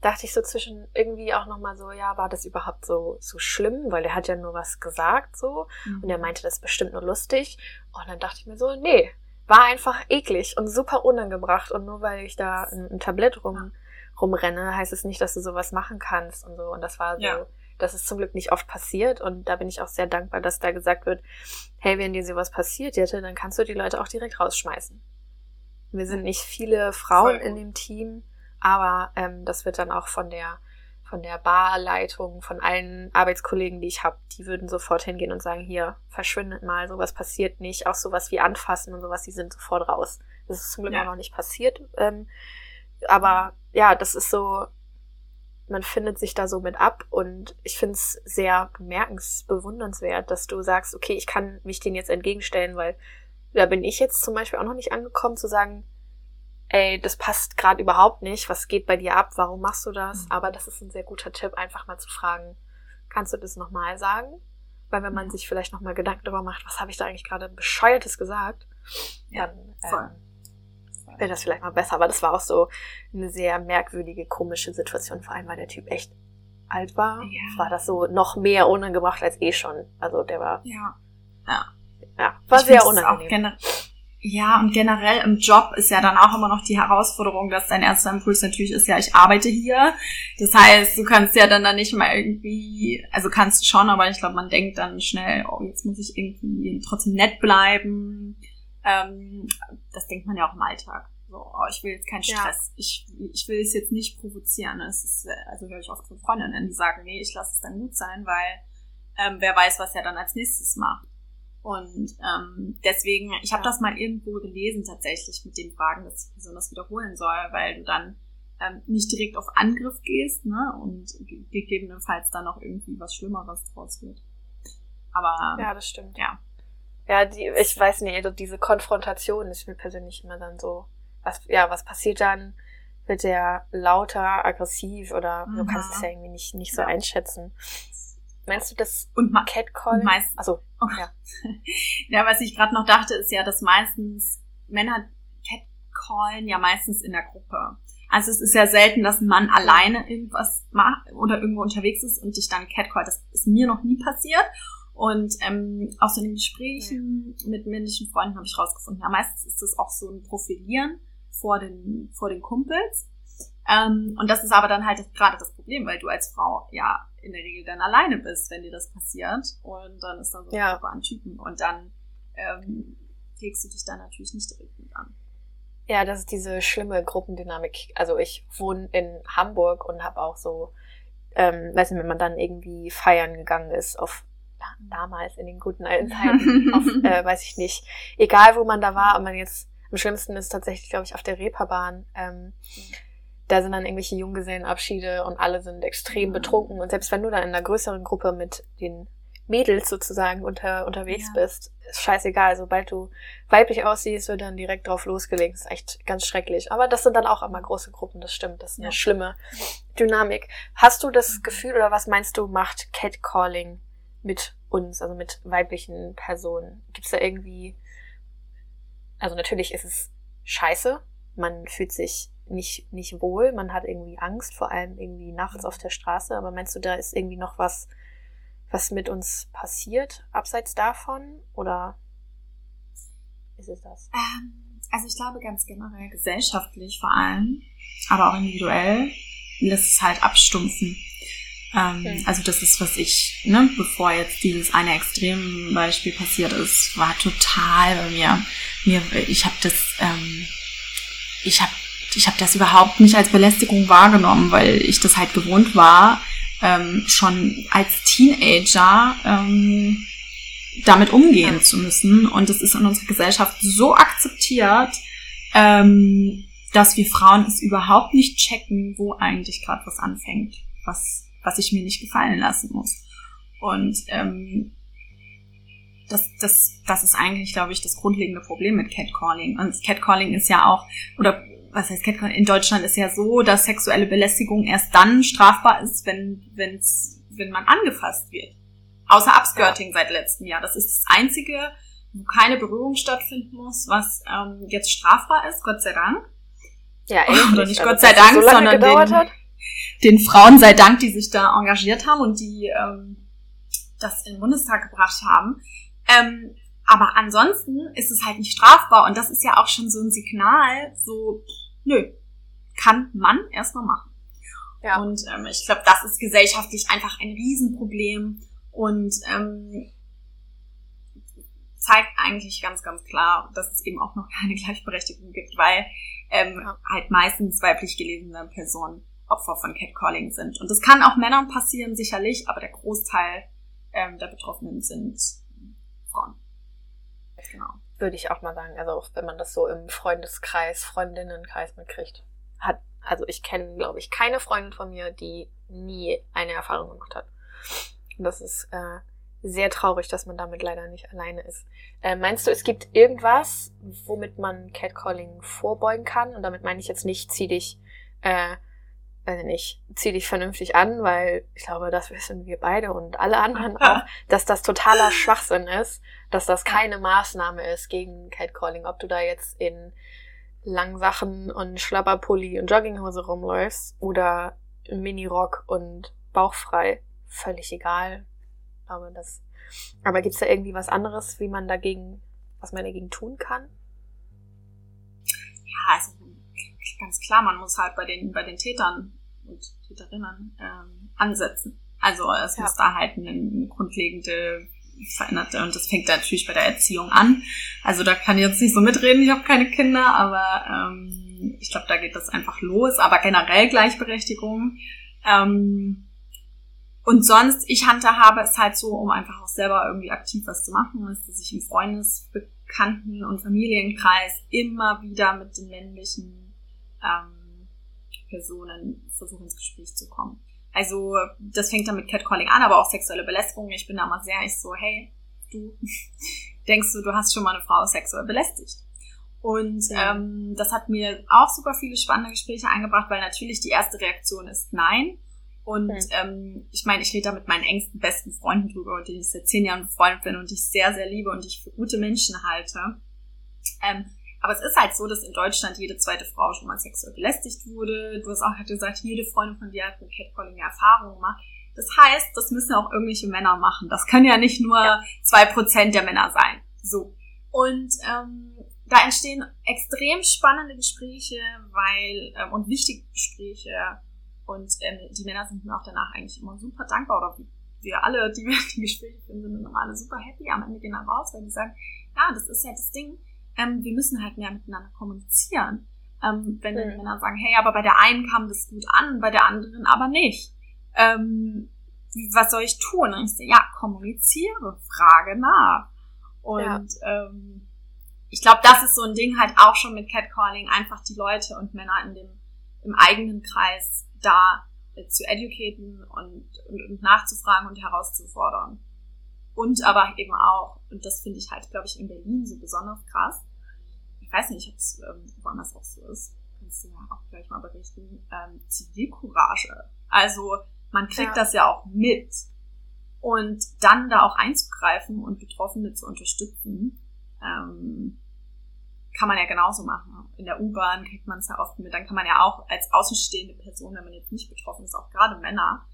dachte ich so zwischen irgendwie auch nochmal so, ja, war das überhaupt so, so schlimm? Weil er hat ja nur was gesagt so Mhm. und er meinte das ist bestimmt nur lustig. Und dann dachte ich mir so, nee, war einfach eklig und super unangebracht. Und nur weil ich da ein, ein Tablett rum, rumrenne, heißt es nicht, dass du sowas machen kannst und so. Und das war so, Ja. das ist zum Glück nicht oft passiert. Und da bin ich auch sehr dankbar, dass da gesagt wird, hey, wenn dir sowas passiert hätte, dann kannst du die Leute auch direkt rausschmeißen. Wir sind nicht viele Frauen in dem Team, aber ähm, das wird dann auch von der von der Barleitung, von allen Arbeitskollegen, die ich habe, die würden sofort hingehen und sagen, hier, verschwindet mal, sowas passiert nicht, auch sowas wie anfassen und sowas, die sind sofort raus. Das ist zum Glück Ja. auch noch nicht passiert. Ähm, aber ja, das ist so, man findet sich da so mit ab und ich finde es sehr bemerkensbewundernswert, dass du sagst, okay, ich kann mich denen jetzt entgegenstellen, weil da bin ich jetzt zum Beispiel auch noch nicht angekommen zu sagen, ey, das passt gerade überhaupt nicht, was geht bei dir ab, warum machst du das? Mhm. Aber das ist ein sehr guter Tipp, einfach mal zu fragen, kannst du das nochmal sagen? Weil wenn man Ja. sich vielleicht nochmal Gedanken darüber macht, was habe ich da eigentlich gerade bescheuertes gesagt, Ja, dann voll. ähm, wäre das vielleicht mal besser. Aber das war auch so eine sehr merkwürdige, komische Situation, vor allem weil der Typ echt alt war. Ja. War das so noch mehr unangebracht als eh schon. Also der war, Ja. ja, war Ich sehr unangenehm. Ja, und generell im Job ist ja dann auch immer noch die Herausforderung, dass dein erster Impuls natürlich ist, ja, ich arbeite hier. Das heißt, du kannst ja dann, dann nicht mal irgendwie, also kannst du schon, aber ich glaube, man denkt dann schnell, oh, jetzt muss ich irgendwie trotzdem nett bleiben. Ähm, das denkt man ja auch im Alltag. So, oh, ich will jetzt keinen Ja. Stress. Ich, ich will es jetzt nicht provozieren. Es ist, äh, also höre ich oft von Freundinnen, die sagen, nee, ich lasse es dann gut sein, weil ähm, wer weiß, was er dann als nächstes macht. Und ähm, deswegen, ich habe Ja. das mal irgendwo gelesen tatsächlich mit den Fragen, dass die Person das wiederholen soll, weil du dann ähm, nicht direkt auf Angriff gehst, ne? Und ge gegebenenfalls dann noch irgendwie was Schlimmeres draus wird. Aber Ja, das stimmt. ja. Ja, die, ich weiß nicht, also diese Konfrontation ist mir persönlich immer dann so, was, ja, was passiert dann? Wird der lauter, aggressiv oder du Mhm. kannst es ja irgendwie nicht, nicht so Ja. einschätzen. Meinst du das Und Catcalling? Und meist- Also, ja, was ich gerade noch dachte, ist ja, dass meistens Männer catcallen ja meistens in der Gruppe. Also es ist ja selten, dass ein Mann alleine irgendwas macht oder irgendwo unterwegs ist und dich dann catcallt. Das ist mir noch nie passiert. Und ähm, aus den Gesprächen mit männlichen Freunden habe ich rausgefunden, ja, meistens ist das auch so ein Profilieren vor den, vor den Kumpels. Ähm, und das ist aber dann halt gerade das Problem, weil du als Frau ja in der Regel dann alleine bist, wenn dir das passiert. Und dann ist da so Ja. an Typen. Und dann ähm, legst du dich da natürlich nicht direkt mit an. ja, das ist diese schlimme Gruppendynamik. Also ich wohne in Hamburg und habe auch so, ähm, weiß nicht, wenn man dann irgendwie feiern gegangen ist auf ja, damals in den guten alten Zeiten, auf, äh, weiß ich nicht, egal wo man da war, ob man jetzt, am schlimmsten ist tatsächlich, glaube ich, auf der Reeperbahn, ähm, da sind dann irgendwelche Junggesellenabschiede und alle sind extrem Mhm. betrunken und selbst wenn du da in einer größeren Gruppe mit den Mädels sozusagen unter, unterwegs Ja. bist, ist scheißegal. Sobald du weiblich aussiehst, wird dann direkt drauf losgelegt. Das ist echt ganz schrecklich. Aber das sind dann auch immer große Gruppen, das stimmt. Das ist eine Ja. schlimme Dynamik. Hast du das Gefühl oder was meinst du, macht Catcalling mit uns, also mit weiblichen Personen? Gibt's da irgendwie, also natürlich ist es scheiße. Man fühlt sich nicht, nicht wohl. Man hat irgendwie Angst, vor allem irgendwie nachts auf der Straße. Aber meinst du, da ist irgendwie noch was, was mit uns passiert, abseits davon? Oder ist es das? Ähm, also ich glaube ganz generell gesellschaftlich vor allem, aber auch individuell, lässt es halt abstumpfen. Ähm, Mhm. Also das ist, was ich, ne, bevor jetzt dieses eine Extrembeispiel passiert ist, war total bei mir. mir ich habe das, ähm, ich habe ich hab das überhaupt nicht als Belästigung wahrgenommen, weil ich das halt gewohnt war, ähm, schon als Teenager ähm, damit umgehen zu müssen. Und das ist in unserer Gesellschaft so akzeptiert, ähm, dass wir Frauen es überhaupt nicht checken, wo eigentlich gerade was anfängt, was, was ich mir nicht gefallen lassen muss. Und ähm, das, das, das ist eigentlich, glaube ich, das grundlegende Problem mit Catcalling. Und Catcalling ist ja auch, oder was heißt Catcalling? In Deutschland ist ja so, dass sexuelle Belästigung erst dann strafbar ist, wenn, wenn's, wenn man angefasst wird. Außer Upskirting seit letztem Jahr. Das ist das Einzige, wo keine Berührung stattfinden muss, was ähm, jetzt strafbar ist, Gott sei Dank. Ja, Oder nicht Also, Gott sei Dank, so sondern den- hat? Den Frauen sei Dank, die sich da engagiert haben und die ähm, das in den Bundestag gebracht haben. Ähm, aber ansonsten ist es halt nicht strafbar und das ist ja auch schon so ein Signal, so, nö, kann man erstmal machen. Ja. Und ähm, ich glaube, das ist gesellschaftlich einfach ein Riesenproblem und ähm, zeigt eigentlich ganz, ganz klar, dass es eben auch noch keine Gleichberechtigung gibt, weil ähm, Ja. halt meistens weiblich gelesene Personen Opfer von Catcalling sind. Und das kann auch Männern passieren, sicherlich, aber der Großteil ähm, der Betroffenen sind Frauen. Genau. Würde ich auch mal sagen. Also wenn man das so im Freundeskreis, Freundinnenkreis mitkriegt. Hat, also ich kenne, glaube ich, keine Freundin von mir, die nie eine Erfahrung gemacht hat. Und das ist äh, sehr traurig, dass man damit leider nicht alleine ist. Äh, meinst du, es gibt irgendwas, womit man Catcalling vorbeugen kann? Und damit meine ich jetzt nicht, zieh dich, äh, weiß ich nicht, zieh dich vernünftig an, weil ich glaube, das wissen wir beide und alle anderen auch, dass das totaler Schwachsinn ist, dass das keine Maßnahme ist gegen Catcalling. Ob du da jetzt in Langsachen und Schlapperpulli und Jogginghose rumläufst oder Minirock und bauchfrei, völlig egal. Aber das, aber gibt's da irgendwie was anderes, wie man dagegen, was man dagegen tun kann? Ja, also ganz klar, man muss halt bei den, bei den Tätern und Täterinnen ähm, ansetzen. Also es Ja. muss da halt eine, eine grundlegende veränderte und das fängt natürlich bei der Erziehung an. Also da kann ich jetzt nicht so mitreden, ich habe keine Kinder, aber ähm, ich glaube, da geht das einfach los. Aber generell Gleichberechtigung. Ähm, und sonst, ich handhabe es halt so, um einfach auch selber irgendwie aktiv was zu machen, ist, dass ich im Freundes, Bekannten- und Familienkreis immer wieder mit den männlichen ähm, Personen versuche ins Gespräch zu kommen. Also das fängt dann mit Catcalling an, aber auch sexuelle Belästigung. Ich bin da mal sehr, ich so, hey, du denkst du, du hast schon mal eine Frau sexuell belästigt? Und Ja. ähm, das hat mir auch super viele spannende Gespräche eingebracht, weil natürlich die erste Reaktion ist nein. Und Mhm. ähm, ich meine, ich rede da mit meinen engsten besten Freunden drüber, und die ich seit zehn Jahren befreundet bin und die ich sehr, sehr liebe und die ich für gute Menschen halte. Ähm, aber es ist halt so, dass in Deutschland jede zweite Frau schon mal sexuell belästigt wurde. Du hast auch halt gesagt, jede Freundin von dir hat mit Catcalling Erfahrung gemacht. Das heißt, das müssen auch irgendwelche Männer machen. Das können ja nicht nur zwei Prozent der Männer sein. So. Und ähm, da entstehen extrem spannende Gespräche, weil ähm, und wichtige Gespräche. Und ähm, die Männer sind mir auch danach eigentlich immer super dankbar oder wir alle, die wir die Gespräche finden, sind immer alle super happy am Ende gehen dann raus, weil die sagen, ja, das ist ja das Ding ähm, wir müssen halt mehr miteinander kommunizieren. Ähm, wenn dann die Mhm. Männer sagen, hey, aber bei der einen kam das gut an, bei der anderen aber nicht. Ähm, was soll ich tun? Und ich so, ja, kommuniziere, frage nach. Und ähm, ich glaube, das ist so ein Ding halt auch schon mit Catcalling, einfach die Leute und Männer in dem im eigenen Kreis da äh, zu educaten und, und, und nachzufragen und herauszufordern. Und aber eben auch, und das finde ich halt, glaube ich, in Berlin so besonders krass. Ich weiß nicht, ob es ähm, woanders auch so ist. Kannst du ja auch gleich mal berichten. Ähm, Zivilcourage. Also man kriegt ja. das ja auch mit. Und dann da auch einzugreifen und Betroffene zu unterstützen, ähm, kann man ja genauso machen. In der U-Bahn kriegt man es ja oft mit. Dann kann man ja auch als außenstehende Person, wenn man jetzt nicht betroffen ist, auch gerade Männer,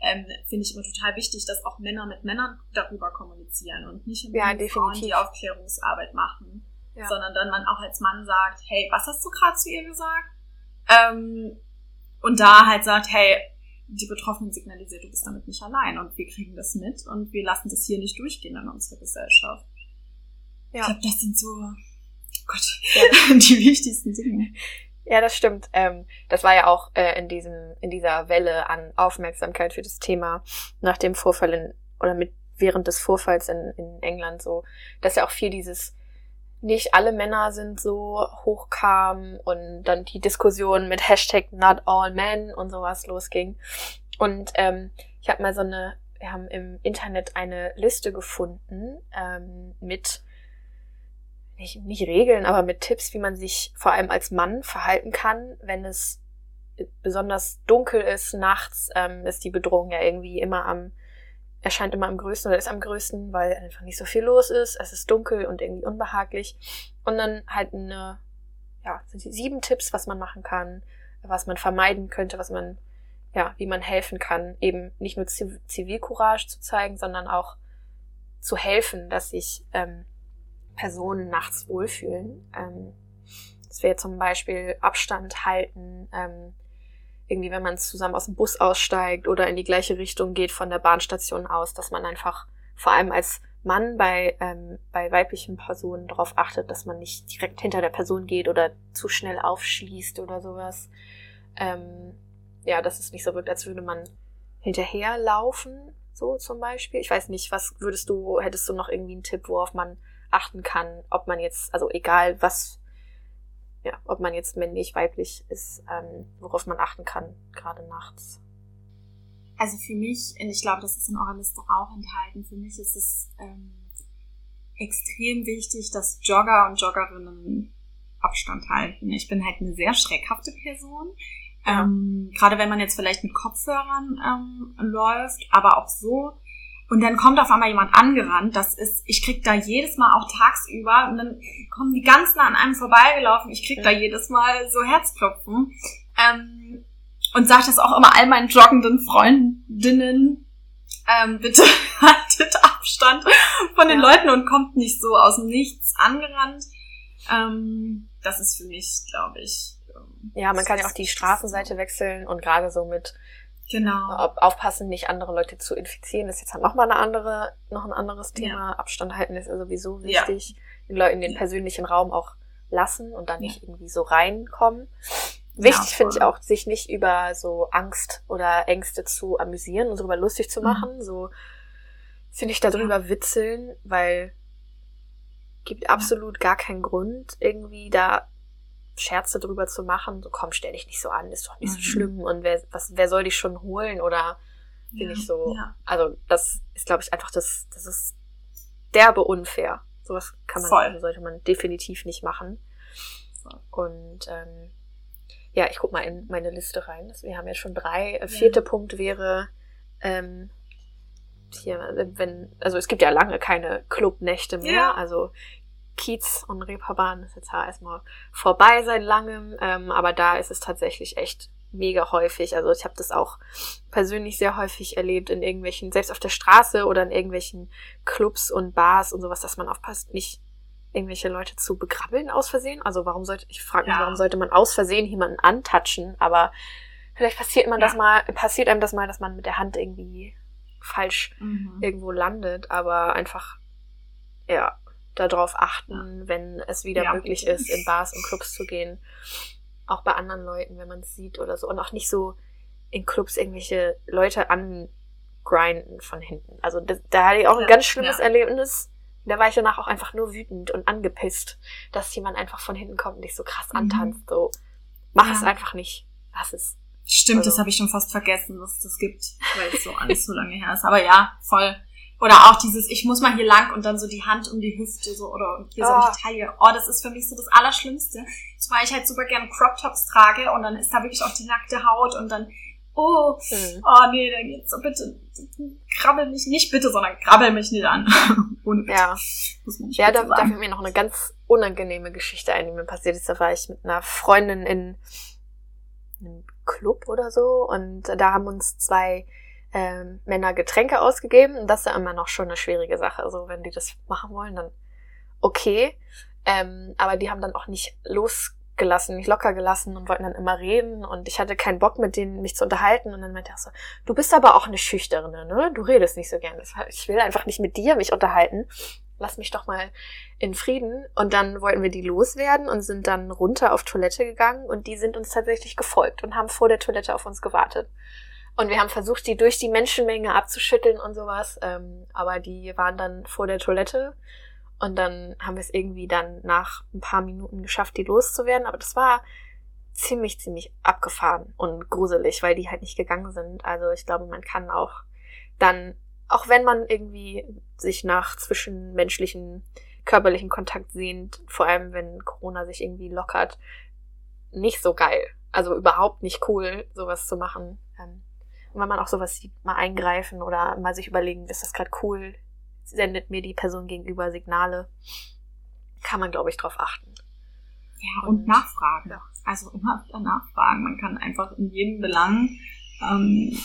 ähm, finde ich immer total wichtig, dass auch Männer mit Männern darüber kommunizieren und nicht immer ja, Frauen die Aufklärungsarbeit machen, ja. sondern dann man auch als Mann sagt, hey, was hast du gerade zu ihr gesagt? Ähm, und da halt sagt, hey, die Betroffenen signalisiert, du bist damit nicht allein und wir kriegen das mit und wir lassen das hier nicht durchgehen in unserer Gesellschaft. Ja. Ich glaube, das sind so, Gott, ja. die wichtigsten Dinge. Ja, das stimmt. Ähm, das war ja auch äh, in diesem, in dieser Welle an Aufmerksamkeit für das Thema nach dem Vorfall in, oder mit während des Vorfalls in, in England so, dass ja auch viel dieses nicht alle Männer sind so hochkam und dann die Diskussion mit Hashtag not all men und sowas losging. Und ähm, ich habe mal so eine, wir haben im Internet eine Liste gefunden ähm, mit nicht, nicht Regeln, aber mit Tipps, wie man sich vor allem als Mann verhalten kann, wenn es besonders dunkel ist nachts, ähm, ist die Bedrohung ja irgendwie immer am, erscheint immer am größten oder ist am größten, weil einfach nicht so viel los ist, es ist dunkel und irgendwie unbehaglich. Und dann halt eine, ja, sind die sieben Tipps, was man machen kann, was man vermeiden könnte, was man, ja, wie man helfen kann, eben nicht nur Zivilcourage zu zeigen, sondern auch zu helfen, dass sich ähm, Personen nachts wohlfühlen. Ähm, das wäre zum Beispiel Abstand halten, ähm, irgendwie, wenn man zusammen aus dem Bus aussteigt oder in die gleiche Richtung geht von der Bahnstation aus, dass man einfach vor allem als Mann bei, ähm, bei weiblichen Personen darauf achtet, dass man nicht direkt hinter der Person geht oder zu schnell aufschließt oder sowas. Ähm, ja, dass es nicht so wirkt, als würde man hinterherlaufen, so zum Beispiel. Ich weiß nicht, was würdest du, hättest du noch irgendwie einen Tipp, worauf man achten kann, ob man jetzt, also egal was, ja, ob man jetzt männlich, weiblich ist, ähm, worauf man achten kann, gerade nachts. Also für mich, und ich glaube, das ist in eurer Liste auch enthalten, für mich ist es ähm, extrem wichtig, dass Jogger und Joggerinnen Abstand halten. Ich bin halt eine sehr schreckhafte Person. Ja. Ähm, gerade wenn man jetzt vielleicht mit Kopfhörern ähm, läuft, aber auch so und dann kommt auf einmal jemand angerannt. Das ist, ich krieg da jedes Mal auch tagsüber und dann kommen die ganz nah an einem vorbeigelaufen. Ich krieg da jedes Mal so Herzklopfen. Ähm, und sage das auch immer all meinen joggenden Freundinnen. Ähm, bitte haltet Abstand von den ja. Leuten und kommt nicht so aus dem Nichts angerannt. Ähm, das ist für mich, glaube ich. Ähm, ja, man kann ja auch die Straßenseite wechseln und gerade so mit Genau. Aufpassen, nicht andere Leute zu infizieren, ist jetzt halt nochmal eine andere, noch ein anderes Thema. Ja. Abstand halten ist ja sowieso wichtig. Ja. Den Leuten den ja. persönlichen Raum auch lassen und dann nicht irgendwie so reinkommen. Wichtig finde ich auch, sich nicht über so Angst oder Ängste zu amüsieren und darüber lustig zu mhm. machen. Mhm. So finde ich darüber witzeln, weil gibt absolut gar keinen Grund, irgendwie da Scherze drüber zu machen, so komm, stell dich nicht so an, ist doch nicht mhm. so schlimm und wer, was, wer soll dich schon holen oder bin ja, ich so, ja. also das ist glaube ich einfach das, das ist derbe unfair. Sowas kann man, Voll. sollte man definitiv nicht machen. Und ähm, ja, ich guck mal in meine Liste rein. Wir haben ja schon drei. Ja. Vierter Punkt wäre ähm, hier, wenn, also es gibt ja lange keine Clubnächte mehr. Ja. Also Kiez und Reeperbahn ist jetzt ja erstmal vorbei seit langem, ähm, aber da ist es tatsächlich echt mega häufig. Also ich habe das auch persönlich sehr häufig erlebt in irgendwelchen, selbst auf der Straße oder in irgendwelchen Clubs und Bars und sowas, dass man aufpasst, nicht irgendwelche Leute zu begrabbeln aus Versehen. Also warum sollte, ich frage mich, ja. warum sollte man aus Versehen jemanden antatschen, aber vielleicht passiert man ja. das mal, passiert einem das mal, dass man mit der Hand irgendwie falsch mhm. irgendwo landet, aber einfach, ja, darauf achten, wenn es wieder ja, möglich ist, in Bars und Clubs zu gehen. Auch bei anderen Leuten, wenn man es sieht oder so. Und auch nicht so in Clubs irgendwelche Leute angrinden von hinten. Also das, da hatte ich auch ein ganz schlimmes ja. Erlebnis. Da war ich danach auch einfach nur wütend und angepisst, dass jemand einfach von hinten kommt und dich so krass mhm. antanzt. So, mach es einfach nicht. Lass es. Stimmt, also. das habe ich schon fast vergessen, dass es das gibt, weil es so alles so lange her ist. Aber ja, voll. Oder auch dieses, ich muss mal hier lang und dann so die Hand um die Hüfte so oder hier oh. so um die ah. Taille. Oh, das ist für mich so das Allerschlimmste. Zumal ich halt super gerne Crop Tops trage und dann ist da wirklich auch die nackte Haut und dann, oh, mhm. oh nee, dann geht's so bitte, krabbel mich nicht bitte, sondern krabbel mich nicht an. Ohne bitte. Ja, ja da, da fällt mir noch eine ganz unangenehme Geschichte ein, die mir passiert ist. Da war ich mit einer Freundin in einem Club oder so und da haben uns zwei ähm, Männer Getränke ausgegeben. Und das ist ja immer noch schon eine schwierige Sache. Also wenn die das machen wollen, dann okay. Ähm, aber die haben dann auch nicht losgelassen, nicht locker gelassen und wollten dann immer reden. Und ich hatte keinen Bock, mit denen mich zu unterhalten. Und dann meinte er so, du bist aber auch eine Schüchterne, ne? Du redest nicht so gern. Ich will einfach nicht mit dir mich unterhalten. Lass mich doch mal in Frieden. Und dann wollten wir die loswerden und sind dann runter auf Toilette gegangen. Und die sind uns tatsächlich gefolgt und haben vor der Toilette auf uns gewartet. Und wir haben versucht, die durch die Menschenmenge abzuschütteln und sowas. Ähm, aber die waren dann vor der Toilette. Und dann haben wir es irgendwie dann nach ein paar Minuten geschafft, die loszuwerden. Aber das war ziemlich, ziemlich abgefahren und gruselig, weil die halt nicht gegangen sind. Also ich glaube, man kann auch dann, auch wenn man irgendwie sich nach zwischenmenschlichen, körperlichen Kontakt sehnt, vor allem wenn Corona sich irgendwie lockert, nicht so geil. Also überhaupt nicht cool, sowas zu machen. Ähm, wenn man auch sowas sieht, mal eingreifen oder mal sich überlegen, ist das gerade cool? Sendet mir die Person gegenüber Signale? Kann man, glaube ich, drauf achten. Ja, und, und nachfragen. Ja. Also immer wieder nachfragen. Man kann einfach in jedem Belang, ähm,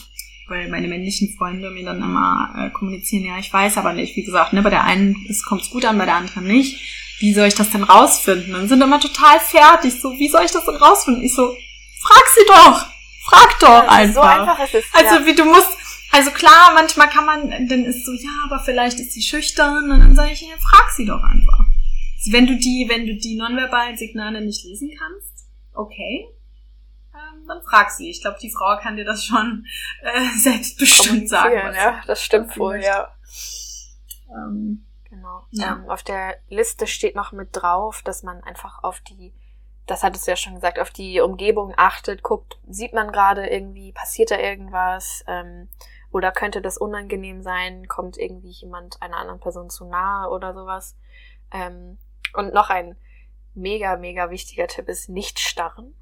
weil meine männlichen Freunde mir dann immer äh, kommunizieren, ja, ich weiß aber nicht. Wie gesagt, ne, bei der einen kommt es gut an, bei der anderen nicht. Wie soll ich das denn rausfinden? Dann sind immer total fertig. So, wie soll ich das denn rausfinden? Ich so, frag sie doch! Frag doch einfach. So einfach ist es. Also ja. wie du musst, also klar, manchmal kann man, dann ist so, ja, aber vielleicht ist sie schüchtern und dann sage ich, ja, frag sie doch einfach. Wenn du die, wenn du die nonverbalen Signale nicht lesen kannst, okay, ähm, dann frag sie. Ich glaube, die Frau kann dir das schon äh, selbstbestimmt sagen. Ja, das stimmt wohl, ja. Ähm, genau. Ja. Ähm, auf der Liste steht noch mit drauf, dass man einfach auf die das hattest du ja schon gesagt, auf die Umgebung achtet, guckt, sieht man gerade irgendwie, passiert da irgendwas, ähm, oder könnte das unangenehm sein, kommt irgendwie jemand einer anderen Person zu nahe oder sowas. Ähm, und noch ein mega, mega wichtiger Tipp ist, nicht starren.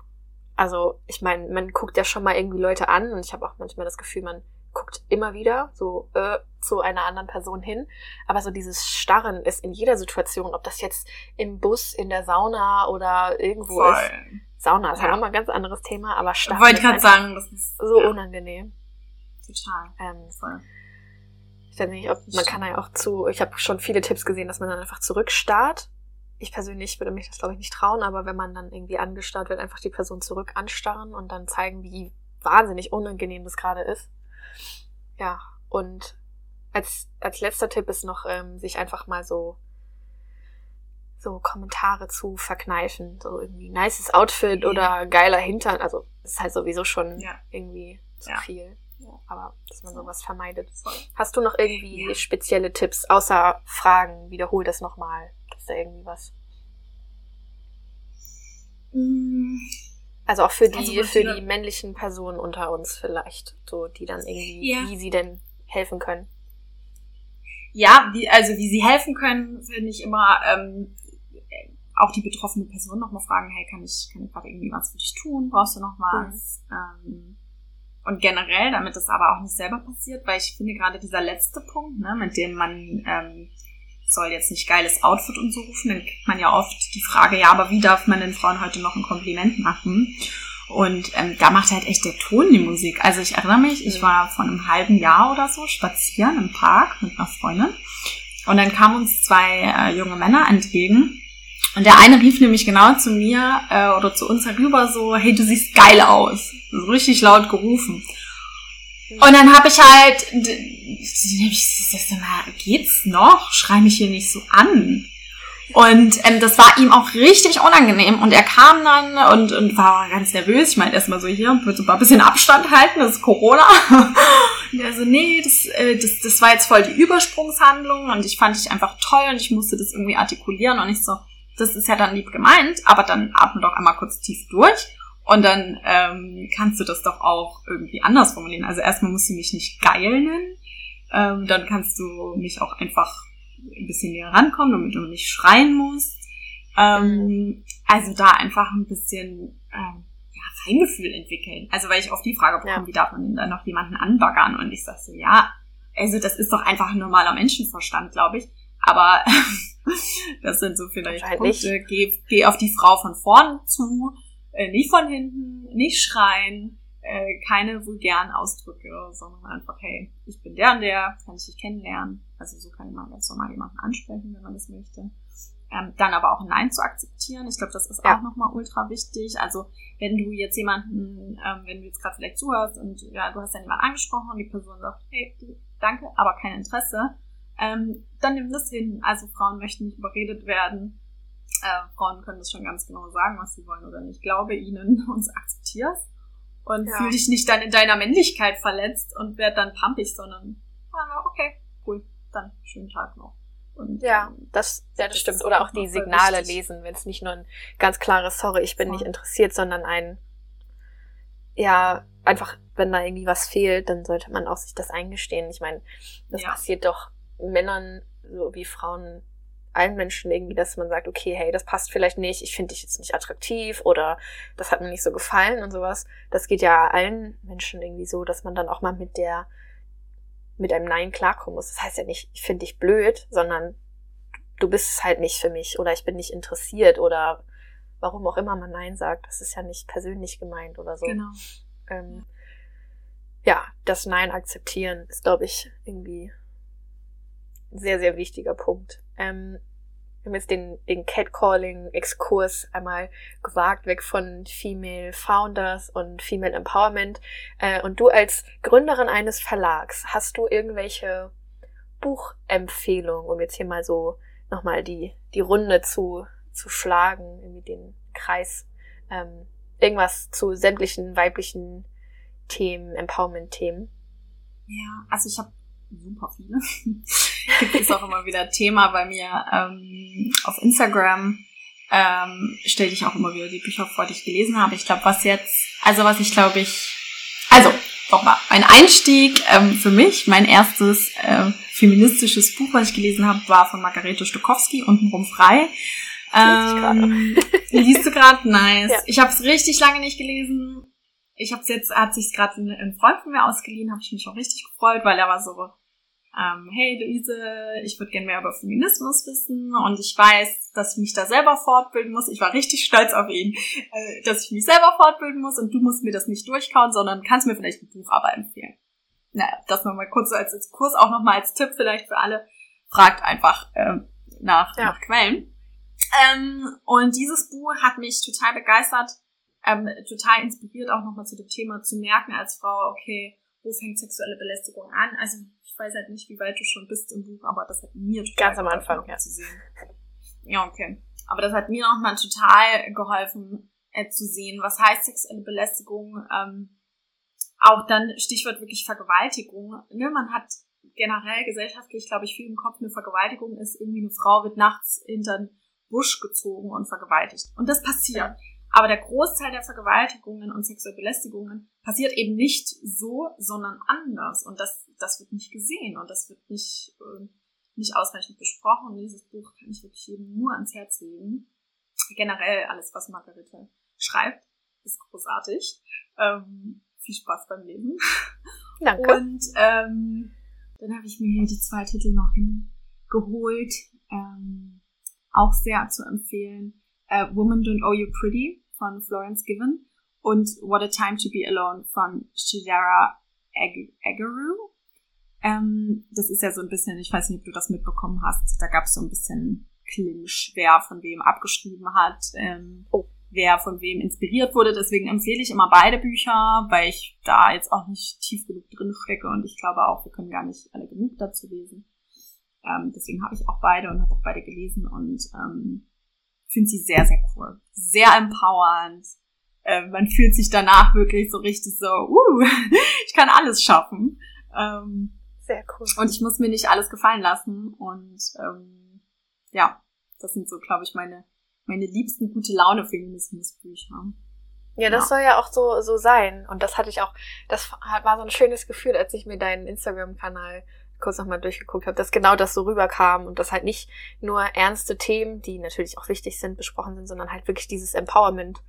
Also, ich meine, man guckt ja schon mal irgendwie Leute an und ich habe auch manchmal das Gefühl, man guckt immer wieder so äh, zu einer anderen Person hin. Aber so dieses Starren ist in jeder Situation, ob das jetzt im Bus, in der Sauna oder irgendwo Voll. ist. Sauna ist ja. auch mal ein ganz anderes Thema, aber Starren Wollte ich gerade sagen, das ist so ja. unangenehm. Total. Ähm, Voll. Ich weiß nicht, ob man kann ja auch zu, ich habe schon viele Tipps gesehen, dass man dann einfach zurückstarrt. Ich persönlich würde mich das, glaube ich, nicht trauen, aber wenn man dann irgendwie angestarrt wird, einfach die Person zurück anstarren und dann zeigen, wie wahnsinnig unangenehm das gerade ist. Ja, und als, als letzter Tipp ist noch, ähm, sich einfach mal so so Kommentare zu verkneifen. So irgendwie nices Outfit ja. oder geiler Hintern. Also das ist halt sowieso schon ja. irgendwie zu ja. viel. Aber dass man sowas vermeidet. Hast du noch irgendwie spezielle Tipps, außer Fragen? Wiederhol das nochmal. Ist da irgendwie was? Also auch für die, also für die männlichen Personen unter uns vielleicht, so die dann irgendwie, ja. wie sie denn helfen können. Ja, wie, also wie sie helfen können, finde ich immer ähm, auch die betroffene Person nochmal fragen, hey, kann ich, kann ich gerade irgendwie was für dich tun? Brauchst du noch was? Mhm. Ähm, und generell, damit das aber auch nicht selber passiert, weil ich finde gerade dieser letzte Punkt, ne, mit dem man ähm, soll jetzt nicht geiles Outfit und so rufen, dann kriegt man ja oft die Frage, ja, aber wie darf man den Frauen heute noch ein Kompliment machen? Und ähm, da macht halt echt der Ton die Musik. Also ich erinnere mich, ich war vor einem halben Jahr oder so spazieren im Park mit einer Freundin. Und dann kamen uns zwei äh, junge Männer entgegen. Und der eine rief nämlich genau zu mir äh, oder zu uns herüber so, hey, du siehst geil aus. So richtig laut gerufen. Und dann habe ich halt, geht's noch? Schrei mich hier nicht so an. Und ähm, das war ihm auch richtig unangenehm. Und er kam dann und, und war ganz nervös. Ich meinte erstmal so, hier, wird so ein bisschen Abstand halten, das ist Corona. Und er so, nee, das, äh, das, das war jetzt voll die Übersprungshandlung und ich fand dich einfach toll und ich musste das irgendwie artikulieren und ich so, das ist ja dann lieb gemeint, aber dann atme doch einmal kurz tief durch und dann ähm, kannst du das doch auch irgendwie anders formulieren. Also erstmal muss sie mich nicht geil nennen. Ähm, dann kannst du mich auch einfach ein bisschen näher rankommen, damit du nicht schreien musst. Ähm. Also da einfach ein bisschen ähm, ja, Feingefühl entwickeln. Also weil ich oft die Frage bekomme, ja. wie darf man denn dann noch jemanden anbaggern? Und ich sage so, ja, also das ist doch einfach ein normaler Menschenverstand, glaube ich. Aber das sind so vielleicht Punkte. Geh, geh auf die Frau von vorn zu, äh, nicht von hinten, nicht schreien, äh, keine vulgären Ausdrücke, sondern einfach, hey, ich bin der und der, kann ich dich kennenlernen. Also so kann man ganz normal jemanden ansprechen, wenn man das möchte. Ähm, dann aber auch ein Nein zu akzeptieren. Ich glaube, das ist ja. auch nochmal ultra wichtig. Also wenn du jetzt jemanden, ähm, wenn du jetzt gerade vielleicht zuhörst und ja, du hast dann jemanden angesprochen und die Person sagt, hey, danke, aber kein Interesse, ähm, dann nimm das hin. Also Frauen möchten nicht überredet werden. Äh, Frauen können das schon ganz genau sagen, was sie wollen oder nicht. Glaube ihnen und akzeptierst. Und ja. fühl dich nicht dann in deiner Männlichkeit verletzt und werd dann pumpig, sondern, ah, okay, cool, dann schönen Tag noch. Und, ja, ähm, das, ja, das, das stimmt. Oder auch die Signale lesen, wenn es nicht nur ein ganz klares Sorry, ich bin Voll. nicht interessiert, sondern ein, ja, einfach, wenn da irgendwie was fehlt, dann sollte man auch sich das eingestehen. Ich meine, das ja. passiert doch Männern so wie Frauen, allen Menschen irgendwie, dass man sagt, okay, hey, das passt vielleicht nicht, ich finde dich jetzt nicht attraktiv oder das hat mir nicht so gefallen und sowas. Das geht ja allen Menschen irgendwie so, dass man dann auch mal mit der mit einem Nein klarkommen muss. Das heißt ja nicht, ich finde dich blöd, sondern du bist es halt nicht für mich oder ich bin nicht interessiert oder warum auch immer man Nein sagt. Das ist ja nicht persönlich gemeint oder so. Genau. Ähm, ja, das Nein akzeptieren ist, glaube ich, irgendwie ein sehr, sehr wichtiger Punkt. Ähm, wir haben jetzt den, den Catcalling-Exkurs einmal gewagt, weg von Female Founders und Female Empowerment. Äh, und du als Gründerin eines Verlags, hast du irgendwelche Buchempfehlungen, um jetzt hier mal so nochmal die, die Runde zu, zu schlagen, irgendwie den Kreis, ähm, irgendwas zu sämtlichen weiblichen Themen, Empowerment-Themen? Ja, also ich habe super viele. Gibt es auch immer wieder Thema bei mir ähm, auf Instagram. Ähm, stelle ich auch immer wieder die Bücher vor, die ich gelesen habe. Ich glaube, was jetzt, also was ich glaube ich, also nochmal, ein Einstieg ähm, für mich, mein erstes äh, feministisches Buch, was ich gelesen habe, war von Margarete Stokowski, Untenrum frei. Ähm, liest du gerade? Nice. Ja. Ich habe es richtig lange nicht gelesen. Ich habe es jetzt, hat sich gerade ein, ein Freund von mir ausgeliehen, habe ich mich auch richtig gefreut, weil er war so, ähm, hey Luise, ich würde gerne mehr über Feminismus wissen und ich weiß, dass ich mich da selber fortbilden muss. Ich war richtig stolz auf ihn, äh, dass ich mich selber fortbilden muss und du musst mir das nicht durchkauen, sondern kannst mir vielleicht ein Buch aber empfehlen. Naja, das nochmal kurz als, als Kurs, auch nochmal als Tipp vielleicht für alle. Fragt einfach ähm, nach, ja. nach Quellen. Ähm, und dieses Buch hat mich total begeistert, ähm, total inspiriert, auch nochmal zu dem Thema zu merken als Frau, okay, wo fängt sexuelle Belästigung an? Also weiß halt nicht, wie weit du schon bist im Buch, aber das hat mir total Ganz am Anfang, ja. zu sehen. Ja, okay. Aber das hat mir nochmal total geholfen, äh, zu sehen, was heißt sexuelle Belästigung. Ähm, auch dann Stichwort wirklich Vergewaltigung. Ne, man hat generell gesellschaftlich, glaube ich, viel im Kopf, eine Vergewaltigung ist irgendwie eine Frau wird nachts hinter den Busch gezogen und vergewaltigt. Und das passiert. Aber der Großteil der Vergewaltigungen und sexuelle Belästigungen passiert eben nicht so, sondern anders. Und das, das wird nicht gesehen und das wird nicht, äh, nicht ausreichend besprochen. Und dieses Buch kann ich wirklich jedem nur ans Herz legen. Generell alles, was Margarete schreibt, ist großartig. Ähm, viel Spaß beim Lesen. Danke. Und ähm, dann habe ich mir hier die zwei Titel noch hingeholt. Ähm, auch sehr zu empfehlen. Uh, Woman Don't Owe You Pretty von Florence Given und What a Time to Be Alone von Shidara Egeru. Ähm, das ist ja so ein bisschen, ich weiß nicht, ob du das mitbekommen hast, da gab es so ein bisschen Clinch, wer von wem abgeschrieben hat, ähm, oh. wer von wem inspiriert wurde. Deswegen empfehle ich immer beide Bücher, weil ich da jetzt auch nicht tief genug drin stecke und ich glaube auch, wir können gar nicht alle genug dazu lesen. Ähm, deswegen habe ich auch beide und habe auch beide gelesen und ähm, finde sie sehr, sehr cool. Sehr empowernd. Äh, man fühlt sich danach wirklich so richtig so, uh, ich kann alles schaffen. Ähm, sehr cool. Und ich muss mir nicht alles gefallen lassen. Und ähm, ja, das sind so, glaube ich, meine, meine liebsten gute Laune Feminismusbücher. Ja, das ja. soll ja auch so, so sein. Und das hatte ich auch, das war so ein schönes Gefühl, als ich mir deinen Instagram-Kanal kurz nochmal durchgeguckt habe, dass genau das so rüberkam und dass halt nicht nur ernste Themen, die natürlich auch wichtig sind, besprochen sind, sondern halt wirklich dieses Empowerment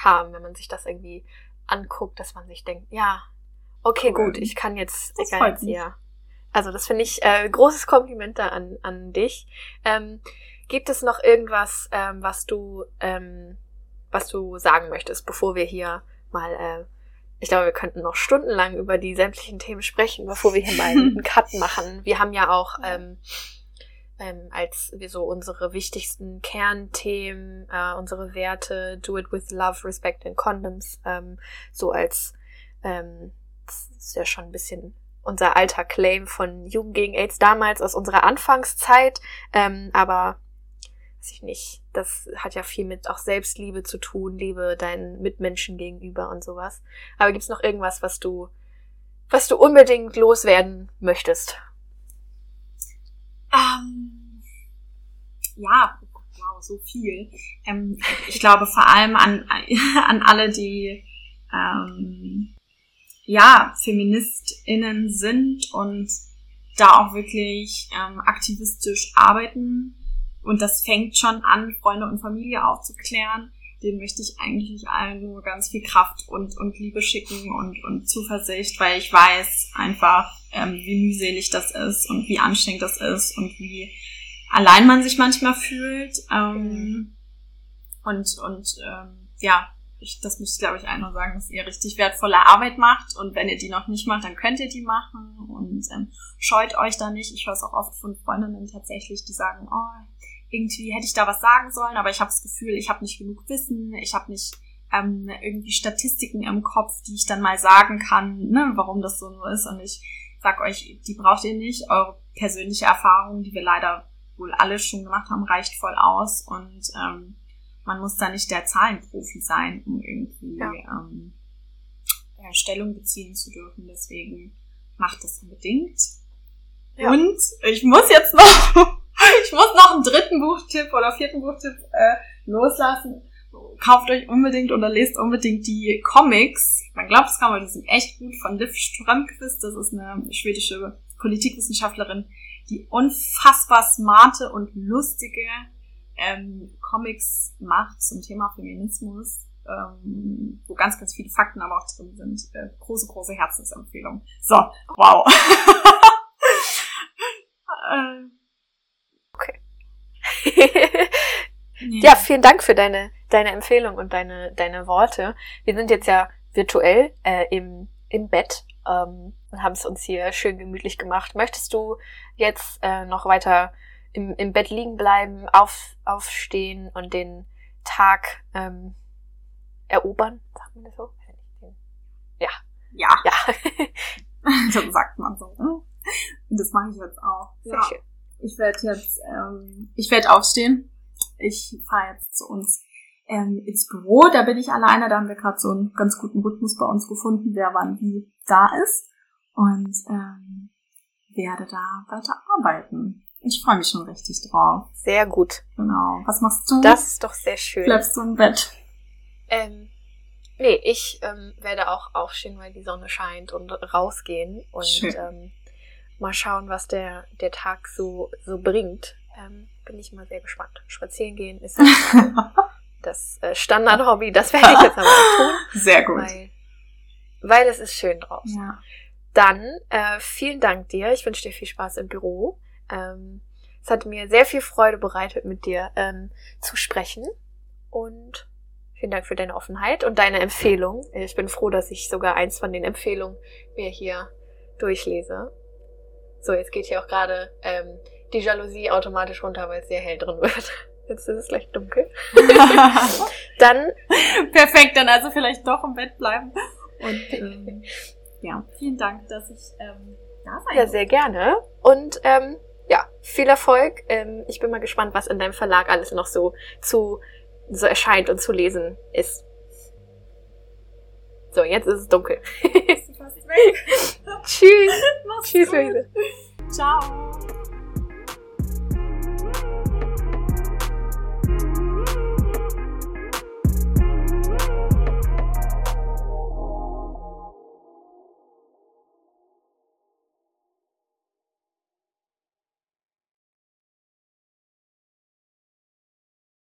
kam, wenn man sich das irgendwie anguckt, dass man sich denkt, ja, okay, cool. gut, ich kann jetzt, das egal, jetzt, ja. Also das finde ich äh, großes Kompliment da an, an dich. Ähm, gibt es noch irgendwas, ähm, was du, ähm, was du sagen möchtest, bevor wir hier mal äh, ich glaube, wir könnten noch stundenlang über die sämtlichen Themen sprechen, bevor wir hier mal einen Cut machen. Wir haben ja auch ähm, ähm, als wir so unsere wichtigsten Kernthemen, äh, unsere Werte, do it with love, respect and condoms, ähm, so als ähm, das ist ja schon ein bisschen unser alter Claim von Jugend gegen AIDS damals aus unserer Anfangszeit, ähm, aber weiß ich nicht, das hat ja viel mit auch Selbstliebe zu tun, Liebe deinen Mitmenschen gegenüber und sowas. Aber gibt's noch irgendwas, was du, was du unbedingt loswerden möchtest? Ähm, ja, wow, so viel. Ähm, ich glaube vor allem an, an alle, die ähm, ja, FeministInnen sind und da auch wirklich ähm, aktivistisch arbeiten und das fängt schon an, Freunde und Familie aufzuklären. Den möchte ich eigentlich allen nur ganz viel Kraft und, und Liebe schicken und, und Zuversicht, weil ich weiß einfach, ähm, wie mühselig das ist und wie anstrengend das ist und wie allein man sich manchmal fühlt. Ähm, und und ähm, ja, ich, das muss ich glaube ich einmal sagen, dass ihr richtig wertvolle Arbeit macht und wenn ihr die noch nicht macht, dann könnt ihr die machen und ähm, scheut euch da nicht. Ich höre es auch oft von Freundinnen tatsächlich, die sagen, oh, irgendwie hätte ich da was sagen sollen, aber ich habe das Gefühl, ich habe nicht genug Wissen, ich habe nicht ähm, irgendwie Statistiken im Kopf, die ich dann mal sagen kann, ne, warum das so ist. Und ich sag euch, die braucht ihr nicht. Eure persönliche Erfahrung, die wir leider wohl alle schon gemacht haben, reicht voll aus. Und ähm, man muss da nicht der Zahlenprofi sein, um irgendwie ja. ähm, Stellung beziehen zu dürfen. Deswegen macht das unbedingt. Ja. Und ich muss jetzt noch ich muss noch einen dritten Buchtipp oder vierten Buchtipp äh, loslassen. Kauft euch unbedingt oder lest unbedingt die Comics. Man glaubt es kaum, aber die sind echt gut von Liv Strömquist. Das ist eine schwedische Politikwissenschaftlerin, die unfassbar smarte und lustige ähm, Comics macht zum Thema Feminismus, ähm, wo ganz, ganz viele Fakten aber auch drin sind. Äh, große, große Herzensempfehlung. So, wow. äh, ja, vielen Dank für deine, deine Empfehlung und deine, deine Worte. Wir sind jetzt ja virtuell äh, im, im Bett ähm, und haben es uns hier schön gemütlich gemacht. Möchtest du jetzt äh, noch weiter im, im Bett liegen bleiben, auf, aufstehen und den Tag ähm, erobern? Sagt man das so? Ja. Ja. Ja. das sagt man so. Ne? Und das mache ich jetzt auch. Sehr ja. schön. Ich werde jetzt, ähm, ich werde aufstehen. Ich fahre jetzt zu uns ähm, ins Büro. Da bin ich alleine. Da haben wir gerade so einen ganz guten Rhythmus bei uns gefunden, wer wann wie da ist. Und ähm, werde da weiter arbeiten. Ich freue mich schon richtig drauf. Sehr gut. Genau. Was machst du? Das ist doch sehr schön. Bleibst du im Bett? Ähm, nee, ich ähm, werde auch aufstehen, weil die Sonne scheint und rausgehen. Und schön. ähm, mal schauen, was der, der Tag so, so bringt. Ähm, bin ich mal sehr gespannt. Spazieren gehen ist das äh, Standard-Hobby, das werde ich jetzt aber auch tun. Sehr gut. Weil, weil es ist schön draußen. Ja. Dann äh, vielen Dank dir. Ich wünsche dir viel Spaß im Büro. Ähm, es hat mir sehr viel Freude bereitet, mit dir ähm, zu sprechen. Und vielen Dank für deine Offenheit und deine Empfehlung. Ich bin froh, dass ich sogar eins von den Empfehlungen mir hier durchlese. So, jetzt geht hier auch gerade ähm, die Jalousie automatisch runter, weil es sehr hell drin wird. Jetzt ist es gleich dunkel. dann. Perfekt, dann also vielleicht doch im Bett bleiben. Und ähm, ja, vielen Dank, dass ich ähm, da sein Ja, sehr gerne. Und ähm, ja, viel Erfolg. Ähm, ich bin mal gespannt, was in deinem Verlag alles noch so zu so erscheint und zu lesen ist. So, jetzt ist es dunkel. Fast weg. Tschüss. Mach's Tschüss, Luise. Ciao.